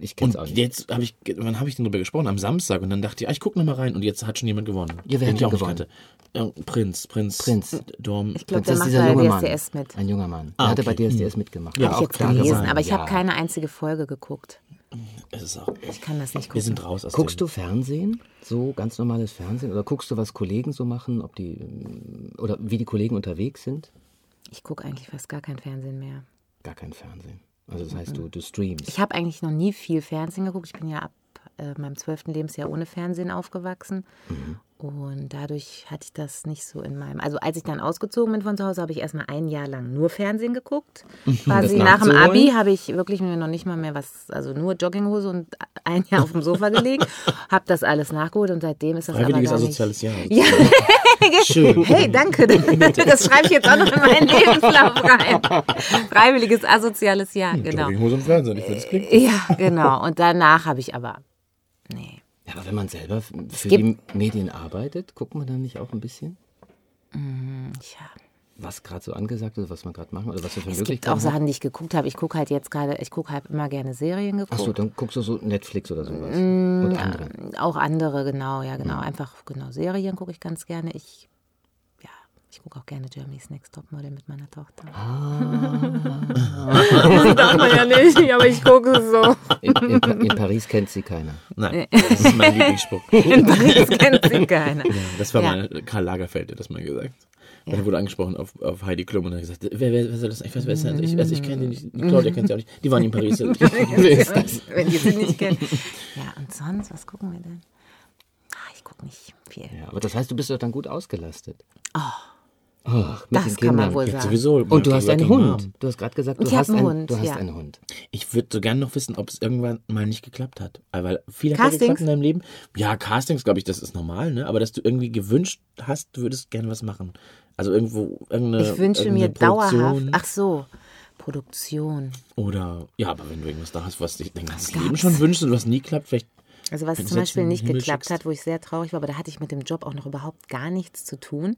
S2: ich kenne es auch
S1: Und
S2: nicht.
S1: jetzt habe ich, wann habe ich denn drüber gesprochen? Am Samstag. Und dann dachte ich, ah, ich gucke noch mal rein. Und jetzt hat schon jemand gewonnen.
S2: Ja, wer hat
S1: ich auch kannte. Ja, Prinz, Prinz.
S2: Prinz.
S1: Dorm.
S3: Ich glaube,
S2: das
S3: der
S2: ist
S3: macht
S2: dieser
S3: bei
S2: junge Mann.
S3: DSDS mit.
S2: Ein junger Mann.
S1: Ah,
S2: er hatte bei
S1: okay.
S2: DSDS mitgemacht.
S1: Ja,
S2: War
S3: Hab ich jetzt gelesen,
S2: gewonnen.
S3: aber ich
S2: ja.
S3: habe keine einzige Folge geguckt.
S1: Es ist auch,
S3: Ich kann das nicht
S1: wir
S3: gucken.
S1: sind raus aus
S2: Guckst
S1: dem,
S2: du Fernsehen? So ganz normales Fernsehen? Oder guckst du, was Kollegen so machen? Ob die ähm, oder wie die Kollegen unterwegs sind?
S3: Ich gucke eigentlich fast gar kein Fernsehen mehr.
S2: Gar kein Fernsehen. Also das heißt, du, du streamst.
S3: Ich habe eigentlich noch nie viel Fernsehen geguckt. Ich bin ja ab äh, meinem zwölften Lebensjahr ohne Fernsehen aufgewachsen.
S2: Mhm.
S3: Und dadurch hatte ich das nicht so in meinem. Also als ich dann ausgezogen bin von zu Hause, habe ich erstmal ein Jahr lang nur Fernsehen geguckt. Quasi nach dem? Abi habe ich wirklich mir noch nicht mal mehr was, also nur Jogginghose und ein Jahr auf dem Sofa gelegen, habe das alles nachgeholt und seitdem ist das
S1: Freiwilliges
S3: aber gar nicht.
S1: asoziales Jahr.
S3: Ja.
S1: Schön.
S3: Hey, danke. Das schreibe ich jetzt auch noch in meinen Lebenslauf rein. Freiwilliges asoziales Jahr, genau.
S1: Jogginghose im Fernsehen, ich finde, das klingt.
S3: Ja, genau. Und danach habe ich aber. Nee.
S2: Ja, aber wenn man selber für die Medien arbeitet, guckt man dann nicht auch ein bisschen,
S3: Ja.
S2: was gerade so angesagt ist, was man gerade machen oder was wir für
S3: Es gibt auch Sachen, die ich geguckt habe. Ich gucke halt jetzt gerade, ich gucke halt immer gerne Serien geguckt.
S2: Achso, dann guckst du so Netflix oder sowas.
S3: Mm,
S2: und andere.
S3: Auch andere, genau, ja, genau. Einfach, genau, Serien gucke ich ganz gerne. Ich, ich gucke auch gerne Germany's Next Topmodel mit meiner Tochter. das darf man ja nicht, aber ich gucke es so.
S2: In, in, in Paris kennt sie keiner.
S1: Nein, das ist mein Lieblingsspruch.
S3: In Paris kennt sie keiner.
S1: Das war
S3: Ja.
S1: mal Karl Lagerfeld, der das mal gesagt. Ja. Er wurde angesprochen auf, auf Heidi Klum und hat gesagt, wer, wer, wer soll das? Ich weiß, wer ist das? Ich weiß, ich kenne die nicht. Die Claudia kennt sie auch nicht. Die waren in Paris.
S3: Wenn ihr sie nicht kennt. Ja, und sonst, was gucken wir denn? Ah, ich gucke nicht viel.
S2: Ja, aber das heißt, du bist doch dann gut ausgelastet.
S3: Oh,
S2: Ach, mit
S3: das
S2: den
S3: kann man wohl sagen.
S1: sowieso.
S2: Und du hast einen Hund.
S1: Mom.
S2: Du hast gerade gesagt, du
S3: Ich
S2: hast,
S3: einen
S2: einen,
S3: Hund,
S2: du hast
S3: ja.
S2: einen Hund.
S1: Ich würde so gerne noch wissen, ob es irgendwann mal nicht geklappt hat. Weil viel hat ja
S3: Castings?
S1: geklappt in deinem Leben. Ja, Castings, glaube ich, das ist normal, ne? Aber dass du irgendwie gewünscht hast, du würdest gerne was machen. Also irgendwo irgendeine
S3: Ich wünsche mir
S1: irgendeine Produktion
S3: dauerhaft. Ach so, Produktion.
S1: Oder ja, aber wenn du irgendwas da hast, was dich dein ganzes? Leben schon wünschst und was nie klappt, vielleicht
S3: Also was zum Beispiel nicht
S1: Himmel
S3: geklappt
S1: schickst.
S3: hat, wo ich sehr traurig war, aber da hatte ich mit dem Job auch noch überhaupt gar nichts zu tun.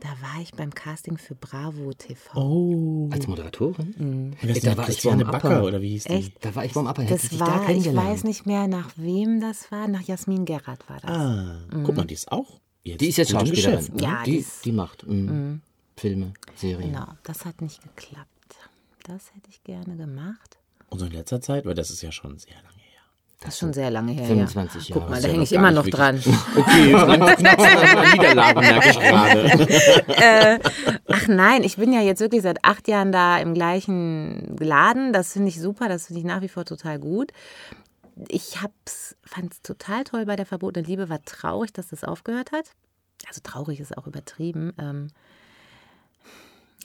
S3: Da war ich beim Casting für Bravo TV.
S1: Oh.
S2: Als Moderatorin?
S1: Wer ist
S2: Da
S1: da
S2: war ich
S1: Christiane Backer oder wie hieß die?
S3: Echt?
S2: Da war ich beim Upper. Hätte
S3: Das
S2: ich da
S3: war, ich
S2: kennengelernt.
S3: weiß nicht mehr, nach wem das war. Nach Jasmin Gerrard war das.
S1: Ah, guck mal, die ist auch jetzt
S2: Die ist jetzt Schauspielerin. Ne?
S3: Ja, die
S2: die,
S3: ist-
S2: die macht mm, Filme, Serien.
S3: Genau, das hat nicht geklappt. Das hätte ich gerne gemacht.
S1: Und so in letzter Zeit, weil das ist ja schon sehr lange her.
S3: Das ist schon sehr lange her.
S2: 25
S3: ja.
S2: Jahre.
S3: Guck mal, da hänge ich immer noch dran.
S1: Okay, Niederlagen merke ich gerade.
S3: Ach nein, ich bin ja jetzt wirklich seit acht Jahren da im gleichen Laden. Das finde ich super, das finde ich nach wie vor total gut. Ich fand es total toll bei der verbotenen Liebe, war traurig, dass das aufgehört hat. Also traurig ist auch übertrieben. Ähm,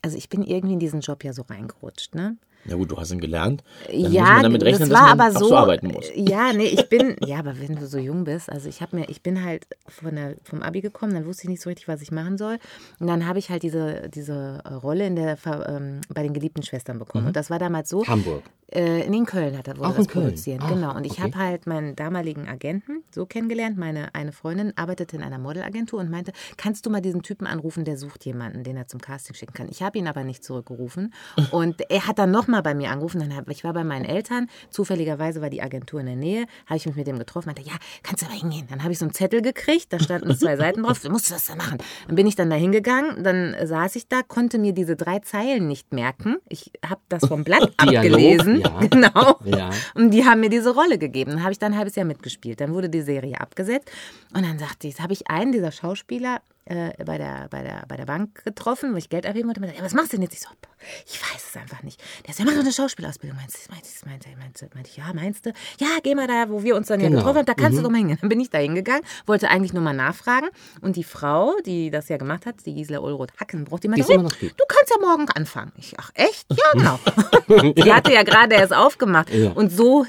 S3: also ich bin irgendwie in diesen Job ja so reingerutscht, ne?
S1: Ja gut, du hast ihn gelernt. Dann muss
S3: ja,
S1: man damit rechnen,
S3: das war
S1: dass man
S3: aber so.
S1: so arbeiten muss.
S3: Ja, nee, ich bin, ja, aber wenn du so jung bist, also ich habe mir, ich bin halt von der, vom Abi gekommen, dann wusste ich nicht so richtig, was ich machen soll. Und dann habe ich halt diese, diese Rolle in der, ähm, bei den geliebten Schwestern bekommen. Und das war damals so.
S2: Hamburg.
S3: Äh, in Köln hat er wurde
S2: Auch
S3: das
S2: Köln?
S3: produziert, genau. Und ich
S2: okay.
S3: habe halt meinen damaligen Agenten so kennengelernt. Meine eine Freundin arbeitete in einer Modelagentur und meinte, kannst du mal diesen Typen anrufen, der sucht jemanden, den er zum Casting schicken kann. Ich habe ihn aber nicht zurückgerufen. Und er hat dann nochmal bei mir angerufen. Dann hab, ich war bei meinen Eltern. Zufälligerweise war die Agentur in der Nähe. Habe ich mich mit dem getroffen. Meinte, ja, kannst du aber hingehen. Dann habe ich so einen Zettel gekriegt. Da standen zwei Seiten drauf. Du musst das dann machen. Dann bin ich dann da hingegangen. Dann saß ich da, konnte mir diese drei Zeilen nicht merken. Ich habe das vom Blatt
S2: Dialog,
S3: abgelesen.
S2: ja.
S3: Genau.
S2: Ja.
S3: Und die haben mir diese Rolle gegeben. Dann habe ich dann ein halbes Jahr mitgespielt. Dann wurde die Serie abgesetzt. Und dann sagte ich, habe ich einen dieser Schauspieler äh, bei, der, bei, der, bei der Bank getroffen, wo ich Geld abheben wollte. Und ja, was machst du denn jetzt? Ich so, ich weiß es einfach nicht. Der so, ja, mach doch eine Schauspielausbildung. Meinst du, meinst du, meinst du, meinst du, meinte ich, ja, meinst du? Ja, geh mal da, wo wir uns dann ja
S2: Genau.
S3: getroffen haben, da kannst du doch mal hingehen. Dann bin ich da hingegangen, wollte eigentlich nur mal nachfragen. Und die Frau, die das ja gemacht hat, die Gisela Ulroth Hackenbruch, die meinte,
S2: Die gibt.
S3: du kannst ja morgen anfangen. Ich, ach echt? Ja, genau. die hatte ja gerade erst aufgemacht.
S2: Ja.
S3: Und so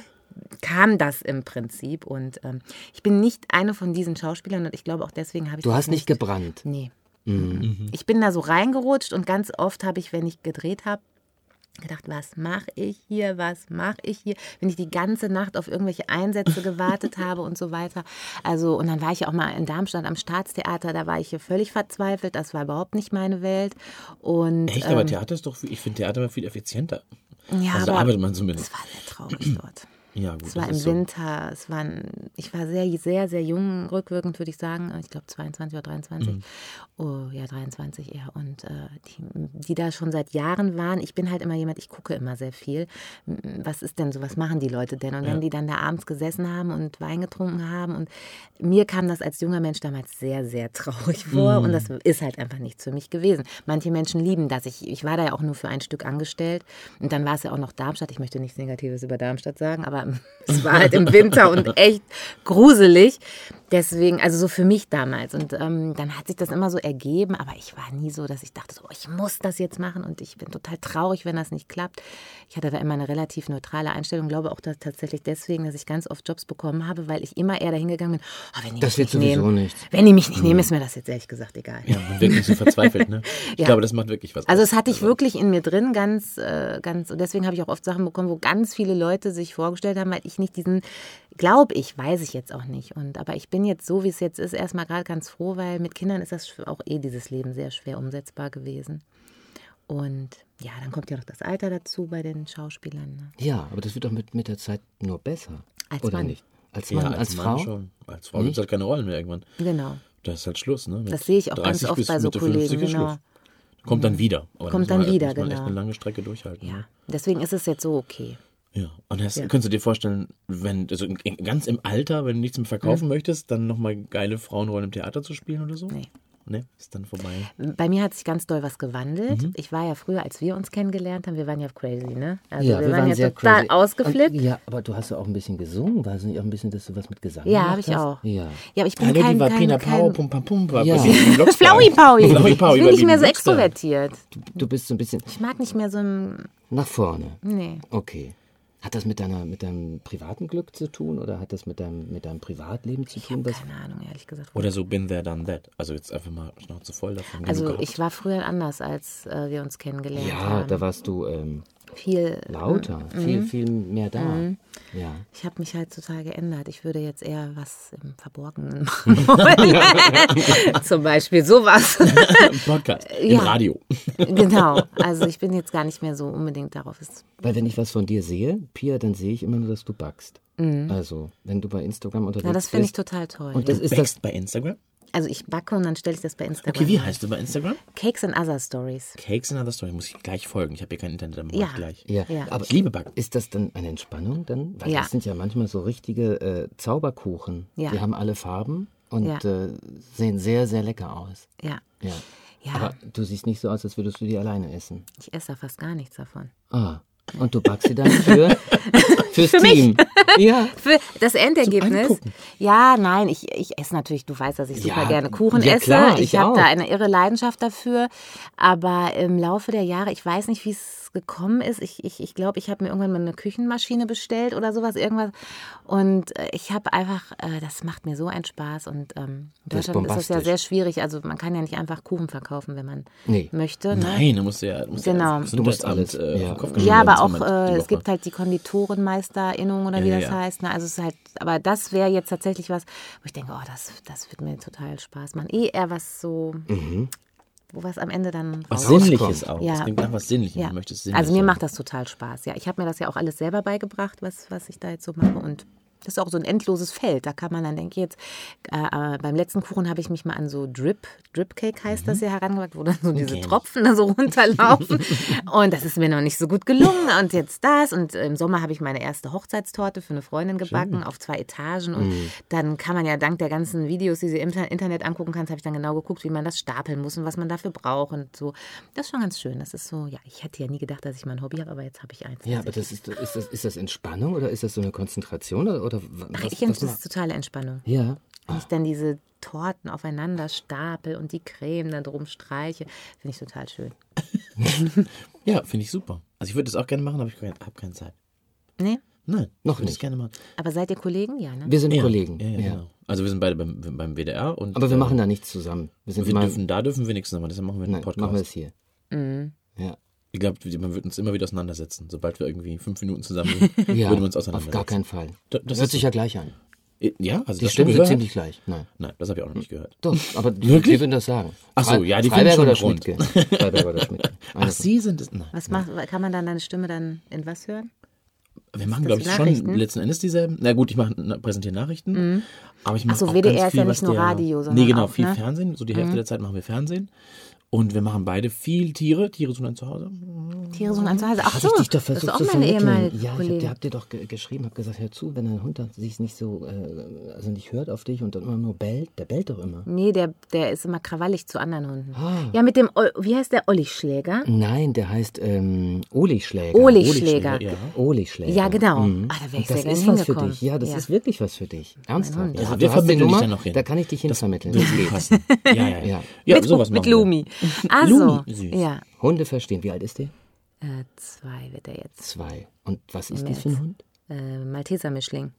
S3: kam das im Prinzip. Und ähm, ich bin nicht eine von diesen Schauspielern und ich glaube auch deswegen habe ich
S2: Du
S3: das
S2: hast nicht gebrannt.
S3: Nee. Ich bin da so reingerutscht und ganz oft habe ich, wenn ich gedreht habe, gedacht, was mache ich hier, was mache ich hier, wenn ich die ganze Nacht auf irgendwelche Einsätze gewartet habe und so weiter. Also, und dann war ich ja auch mal in Darmstadt am Staatstheater, da war ich hier völlig verzweifelt, das war überhaupt nicht meine Welt. Und,
S1: Echt, aber Theater ist doch, viel- ich finde Theater immer viel effizienter.
S3: ja,
S1: also da
S3: aber
S1: arbeitet man zumindest.
S3: es war sehr traurig dort.
S1: Ja, gut.
S3: Es war im
S1: so.
S3: Winter, es waren, ich war sehr, sehr, sehr jung, rückwirkend würde ich sagen, ich glaube 22 oder 23.
S1: Mhm.
S3: Oh, ja, 23 eher. Und äh, die, die da schon seit Jahren waren, ich bin halt immer jemand, ich gucke immer sehr viel. Was ist denn so, was machen die Leute denn? Und wenn die dann da abends gesessen haben und Wein getrunken haben und mir kam das als junger Mensch damals sehr, sehr traurig vor und das ist halt einfach nichts für mich gewesen. Manche Menschen lieben das. Ich, ich war da ja auch nur für ein Stück angestellt und dann war es ja auch noch Darmstadt. Ich möchte nichts Negatives über Darmstadt sagen, aber ja, es war halt im Winter und echt gruselig. Deswegen, also so für mich damals. Und ähm, dann hat sich das immer so ergeben, aber ich war nie so, dass ich dachte, so, oh, ich muss das jetzt machen und ich bin total traurig, wenn das nicht klappt. Ich hatte da immer eine relativ neutrale Einstellung, glaube auch dass tatsächlich deswegen, dass ich ganz oft Jobs bekommen habe, weil ich immer eher dahin gegangen bin, oh, wenn die
S2: Das
S3: mich
S2: wird
S3: nicht
S2: sowieso
S3: nehmen,
S2: nichts.
S3: Wenn die mich nicht nehmen, ist mir das jetzt ehrlich gesagt egal.
S1: Ja, man wird nicht so verzweifelt, ne? Ich
S3: Ja.
S1: glaube, das macht wirklich was.
S3: Also es hatte ich wirklich in mir drin, ganz, äh, ganz, und deswegen habe ich auch oft Sachen bekommen, wo ganz viele Leute sich vorgestellt haben, weil ich nicht diesen, glaube ich, weiß ich jetzt auch nicht. Und aber ich bin jetzt so, wie es jetzt ist, erstmal gerade ganz froh, weil mit Kindern ist das auch eh dieses Leben sehr schwer umsetzbar gewesen. Und ja, dann kommt ja noch das Alter dazu bei den Schauspielern. Ne?
S2: Ja, aber das wird doch mit, mit der Zeit nur besser.
S3: Als
S2: oder
S3: Mann.
S2: nicht? Als
S1: ja,
S2: Mann, als,
S1: Mann
S2: Frau?
S1: schon. Als Frau gibt es halt keine Rollen mehr irgendwann.
S3: Genau.
S1: Da ist halt Schluss, ne? Mit
S3: Das sehe ich auch ganz
S1: 30
S3: oft bei so Kollegen,
S1: 50 ist
S3: genau.
S1: Kommt dann wieder. Aber
S3: Kommt
S1: muss
S3: dann
S1: man,
S3: wieder,
S1: muss man echt
S3: genau.
S1: eine lange Strecke durchhalten.
S3: Ja.
S1: Ne?
S3: Deswegen ist es jetzt so okay.
S1: Ja. Und das,
S3: Ja.
S1: könntest du dir vorstellen, wenn, also in- ganz im Alter, wenn du nichts mehr verkaufen möchtest, dann nochmal geile Frauenrollen im Theater zu spielen oder so?
S3: Nee.
S1: Nee, ist dann vorbei.
S3: Bei mir hat sich ganz doll was gewandelt.
S2: Mhm.
S3: Ich war ja früher, als wir uns kennengelernt haben, wir waren ja crazy, ne? Also
S2: Ja,
S3: wir, waren ja
S2: sehr
S3: total
S2: crazy.
S3: ausgeflippt.
S2: Und, ja, aber du hast ja auch ein bisschen gesungen. War es nicht auch ein bisschen, dass du was mit Gesang
S3: Ja, habe ich
S2: hast?
S3: auch.
S2: Ja.
S3: Ja, aber ich bin
S1: Hallo,
S3: kein, kein,
S1: Pina
S3: kein
S1: Pau, Pum Pam Pum, war
S2: Ja.
S3: Flaui Paui. Ich bin nicht mehr so extrovertiert.
S2: Du, du bist so ein bisschen
S3: Ich mag nicht mehr so ein.
S2: nach vorne.
S3: Nee.
S2: Okay. Hat das mit, deiner, mit deinem privaten Glück zu tun oder hat das mit deinem, mit deinem Privatleben zu tun? Was,
S3: Keine Ahnung, ehrlich gesagt.
S1: Oder so Been There, Done That. Also jetzt einfach mal Schnauze voll davon.
S3: Also ich war früher anders, als äh, wir uns kennengelernt
S2: ja,
S3: haben.
S2: da warst du ähm,
S3: Viel
S2: lauter, viel,
S3: Mhm.
S2: viel mehr da. Ja.
S3: Ich habe mich halt total geändert. Ich würde jetzt eher was im Verborgenen machen wollen. Zum Beispiel sowas.
S1: Podcast, im
S3: ja.
S1: Radio.
S3: genau. Also ich bin jetzt gar nicht mehr so unbedingt darauf.
S2: Weil wenn ich was von dir sehe, Pia, dann sehe ich immer nur, dass du backst. Also, wenn du bei Instagram unterwegs
S3: Ja, Mhm. das finde ich
S2: bist.
S3: total toll.
S2: Und das
S3: ja.
S2: ist das,
S1: Wächst bei Instagram?
S3: Also ich backe und dann stelle ich das bei Instagram.
S1: Okay, wie heißt du bei Instagram?
S3: Cakes and Other Stories.
S1: Cakes and Other Story. Muss ich gleich folgen. Ich habe hier kein Internet, dann mach
S3: Ja.
S1: ich gleich.
S2: ja.
S3: Ja.
S2: aber
S1: Ich liebe Backen.
S2: Ist das dann eine Entspannung dann? Weil
S3: Ja.
S2: das sind ja manchmal so richtige äh, Zauberkuchen.
S3: Ja.
S2: Die haben alle Farben und
S3: Ja.
S2: äh, sehen sehr, sehr lecker aus.
S3: Ja.
S2: Ja.
S3: Ja,
S2: Aber du siehst nicht so aus, als würdest du die alleine essen.
S3: ich esse da fast gar nichts davon.
S2: Ah. Und du backst sie dann für, fürs
S3: Für mich.
S2: Team. Ja.
S3: Für das Endergebnis. Ja, nein, ich, ich esse natürlich, du weißt, dass ich super
S2: Ja,
S3: gerne Kuchen
S2: ja
S3: esse.
S2: klar,
S3: ich
S2: ich
S3: habe da eine irre Leidenschaft dafür. Aber im Laufe der Jahre, ich weiß nicht, wie es gekommen ist. Ich glaube, ich, ich, glaub, ich habe mir irgendwann mal eine Küchenmaschine bestellt oder sowas, irgendwas. Und äh, ich habe einfach, äh, das macht mir so einen Spaß. Und ähm, in
S2: Das ist
S3: Deutschland ist das ja sehr schwierig. Also man kann ja nicht einfach Kuchen verkaufen, wenn man
S2: Nee.
S3: möchte. Ne?
S1: Nein, da musst du ja, musst
S3: Genau.
S1: ja
S2: Du musst alles,
S1: äh,
S2: ja.
S3: Ja, aber auch äh, es gibt halt die Konditorenmeisterinnung oder wie
S1: Ja,
S3: das heißt. Ne? Also es ist halt, aber das wäre jetzt tatsächlich was, wo ich denke, oh, das, das wird mir total Spaß machen. Eh eher was so, wo was am Ende dann
S1: Was. Sinnliches auch.
S3: Ja.
S1: Das klingt nach was Sinnlichem.
S3: Ja.
S1: Du möchtest sinnlich
S3: Also mir macht das total Spaß. Ja, ich habe mir das ja auch alles selber beigebracht, was, was ich da jetzt so mache und das ist auch so ein endloses Feld. Da kann man dann, denke ich jetzt, äh, äh, beim letzten Kuchen habe ich mich mal an so Drip, Drip Cake heißt das ja herangewagt, wo dann so diese. Tropfen da so runterlaufen. und das ist mir noch nicht so gut gelungen. Und jetzt das. Und im Sommer habe ich meine erste Hochzeitstorte für eine Freundin gebacken auf zwei Etagen. Und dann kann man ja dank der ganzen Videos, die sie im Inter- Internet angucken kannst, habe ich dann genau geguckt, wie man das stapeln muss und was man dafür braucht. Und so. Das ist schon ganz schön. Das ist so, ja, ich hätte ja nie gedacht, dass ich mal ein Hobby habe, aber jetzt habe ich eins.
S2: Ja, aber das ist, ist, das, ist das Entspannung oder ist das so eine Konzentration? Oder, oder was,
S3: ich finde,
S2: was
S3: das
S2: ma-
S3: ist totale Entspannung.
S2: Ja.
S3: Wenn ich dann diese Torten aufeinander stapel und die Creme da drum streiche, finde ich total schön.
S1: Ja, finde ich super. Also ich würde das auch gerne machen, aber ich habe keine Zeit.
S3: Nee?
S1: Nein,
S2: Noch
S1: es
S2: nicht.
S1: gerne machen.
S3: Aber seid ihr Kollegen? Ja, ne?
S2: Wir sind
S1: Ja,
S2: Kollegen.
S1: Ja, ja, Genau. Also wir sind beide beim, beim WDR und
S2: Aber wir
S1: äh,
S2: machen da nichts zusammen. Wir sind
S1: wir dürfen, da dürfen wir nichts machen, deshalb machen wir einen
S2: nein,
S1: Podcast.
S2: machen wir es hier.
S3: Mhm.
S2: Ja.
S1: Ich glaube, man wird uns immer wieder auseinandersetzen. Sobald wir irgendwie fünf Minuten zusammen sind,
S2: ja.
S1: würden wir uns
S2: Auf
S1: auseinandersetzen.
S2: gar keinen Fall.
S1: Da- das
S2: Hört
S1: ist
S2: sich
S1: so.
S2: ja gleich an.
S1: Ja, also
S2: Die
S1: das
S2: Stimmen sind ziemlich gleich. Nein.
S1: Nein, das habe ich auch noch nicht gehört.
S2: Doch, aber die,
S1: Wirklich?
S2: die würden das sagen.
S1: Ach so, ja, die
S2: Freiberg
S1: finden
S2: oder
S1: schon rund.
S2: Schmidtke. Freiberg oder Schmidtke.
S1: Ach, Sie sind es? Nein.
S3: Was macht, kann man dann deine Stimme dann in was hören?
S1: Wir machen,
S3: das
S1: glaube ich, schon letzten Endes dieselben. Na gut, ich mache präsentiere Nachrichten, aber ich mache
S3: so,
S1: auch
S3: WDR
S1: ganz
S3: ist
S1: viel,
S3: ja nicht
S1: was
S3: nur
S1: der,
S3: Radio, sondern
S1: Nee, genau,
S3: auch,
S1: viel
S3: ne?
S1: Fernsehen. So die Hälfte der Zeit machen wir Fernsehen. Und wir machen beide viel Tiere. Tiere sind dann zu Hause.
S3: Tiere suchen ein Zuhause. Ach so,
S2: ich dich doch
S3: das ist
S2: versucht
S3: auch
S2: zu
S3: meine
S2: vermitteln.
S3: ehemalige
S2: Ja, ich hab, dir- hab dir doch ge geschrieben, hab gesagt, hör zu, wenn dein Hund sich nicht so, äh, also nicht hört auf dich und dann immer nur bellt, der bellt doch immer.
S3: Nee, der, der ist immer krawallig zu anderen Hunden.
S2: Ah.
S3: Ja, mit dem, wie heißt der, Olli-Schläger?
S2: Nein, der heißt ähm, Oli-Schläger.
S3: Oli-Schläger.
S1: Ja.
S2: Oli-Schläger.
S3: Ja, genau.
S2: Mhm.
S3: Ah, da wär ich
S2: Und das
S3: sehr
S2: ist was für dich. Ja, das
S3: Ja.
S2: ist wirklich was für dich. Ernsthaft.
S1: Also
S2: du
S1: wir vermitteln dich dann noch hin.
S2: Da kann ich dich hinvermitteln.
S1: Das
S2: Das geht.
S1: Ja, ja, ja.
S2: Ja.
S1: ja
S3: mit,
S1: sowas
S3: mit. Lumi. Also,
S1: Lumi, süß.
S3: ja,
S2: Hunde verstehen. Wie alt ist der?
S3: äh, zwei wird er jetzt.
S2: Zwei. Und was ist das für ein. Hund?
S3: Äh, Malteser-Mischling.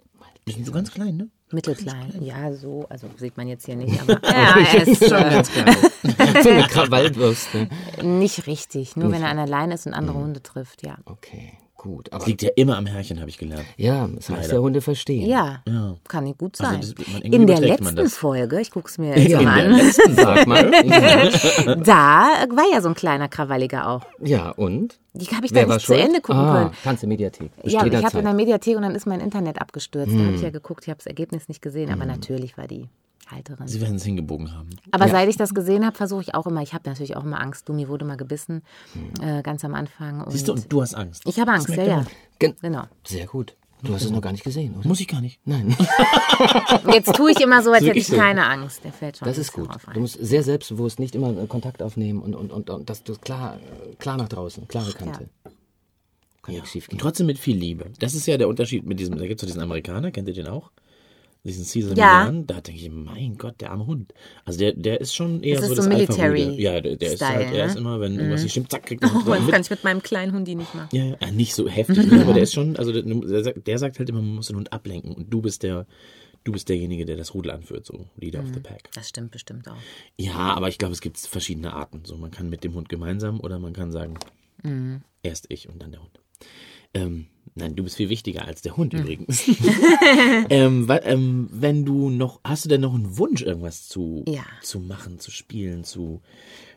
S1: Die sind so ganz klein, ne?
S3: Mittelklein. Ja, so, also sieht man jetzt hier nicht, aber ja, er ist äh,
S2: so eine Krawallwürste.
S3: nicht richtig. Nur wenn er an der Leine ist und andere Hunde trifft, ja.
S2: Okay, gut. Aber
S1: Das liegt ja immer am Herrchen, habe ich gelernt.
S2: ja, das heißt
S1: Leider.
S2: ja, Hunde verstehen.
S3: Ja,
S1: Ja.
S3: kann nicht gut
S1: Also
S3: sein.
S1: das- man- irgendwie
S3: In der letzten
S1: das.
S3: Folge, ich gucke es mir jetzt
S2: Ja,
S3: mal an,
S2: Sag mal.
S3: Da war ja so ein kleiner Krawalliger auch.
S2: ja, und?
S3: Die habe ich
S2: Wer
S3: dann nicht zu
S2: schuld?
S3: Ende gucken
S2: ah,
S3: können.
S2: Kannst du Mediathek.
S3: Ja, ich habe in der Mediathek und dann ist mein Internet abgestürzt. Da
S2: Hm.
S3: habe ich ja geguckt, ich habe das Ergebnis nicht gesehen, aber natürlich war die Halterin.
S1: Sie werden es hingebogen haben.
S3: Aber seit ich das gesehen habe, versuche ich auch immer, ich habe natürlich auch immer Angst. Dumi wurde mal gebissen, äh, ganz am Anfang. Und
S1: Hm. Siehst du, und du hast Angst.
S3: ich habe Angst, ja, ja.
S2: Gen-
S3: Genau.
S2: Sehr gut. Du hast es noch gar nicht gesehen, oder?
S1: Muss ich gar nicht.
S2: Nein,
S3: Jetzt tue ich immer so, als hätte ich
S1: so.
S3: keine Angst. Der fällt schon
S2: das ist gut.
S3: drauf ein.
S2: Du musst sehr selbstbewusst nicht immer äh, Kontakt aufnehmen und, und, und, und dass du klar, klar nach draußen, klare Kante. Kann nichts schief gehen.
S1: trotzdem mit viel Liebe. Das ist ja der Unterschied mit diesem, da gibt es diesen Amerikaner, kennt ihr den auch? Diesen Caesar
S3: Ja.
S1: Milan, da denke ich, mein Gott, der arme Hund. Also der, der ist schon eher
S3: Das
S1: so
S3: ist
S1: das
S3: so
S1: Alpha-Rude.
S3: Military
S1: Ja, der, der ist
S3: Style,
S1: halt, er ist
S3: ne?
S1: immer, wenn irgendwas nicht stimmt, zack, kriegt er
S3: Oh, das kann ich mit meinem kleinen Hundi nicht machen.
S1: Ja, ja, nicht so heftig, ne? aber der ist schon, also der, der, sagt, der sagt halt immer, man muss den Hund ablenken und du bist der, du bist derjenige, der das Rudel anführt, so Leader of the Pack.
S3: Das stimmt bestimmt auch.
S1: Ja, aber ich glaube, es gibt verschiedene Arten. So, man kann mit dem Hund gemeinsam oder man kann sagen, erst ich und dann der Hund. Ähm, nein, du bist viel wichtiger als der Hund übrigens. ähm, ähm, wenn du noch, hast du denn noch einen Wunsch, irgendwas zu,
S3: Ja.
S1: zu machen, zu spielen, zu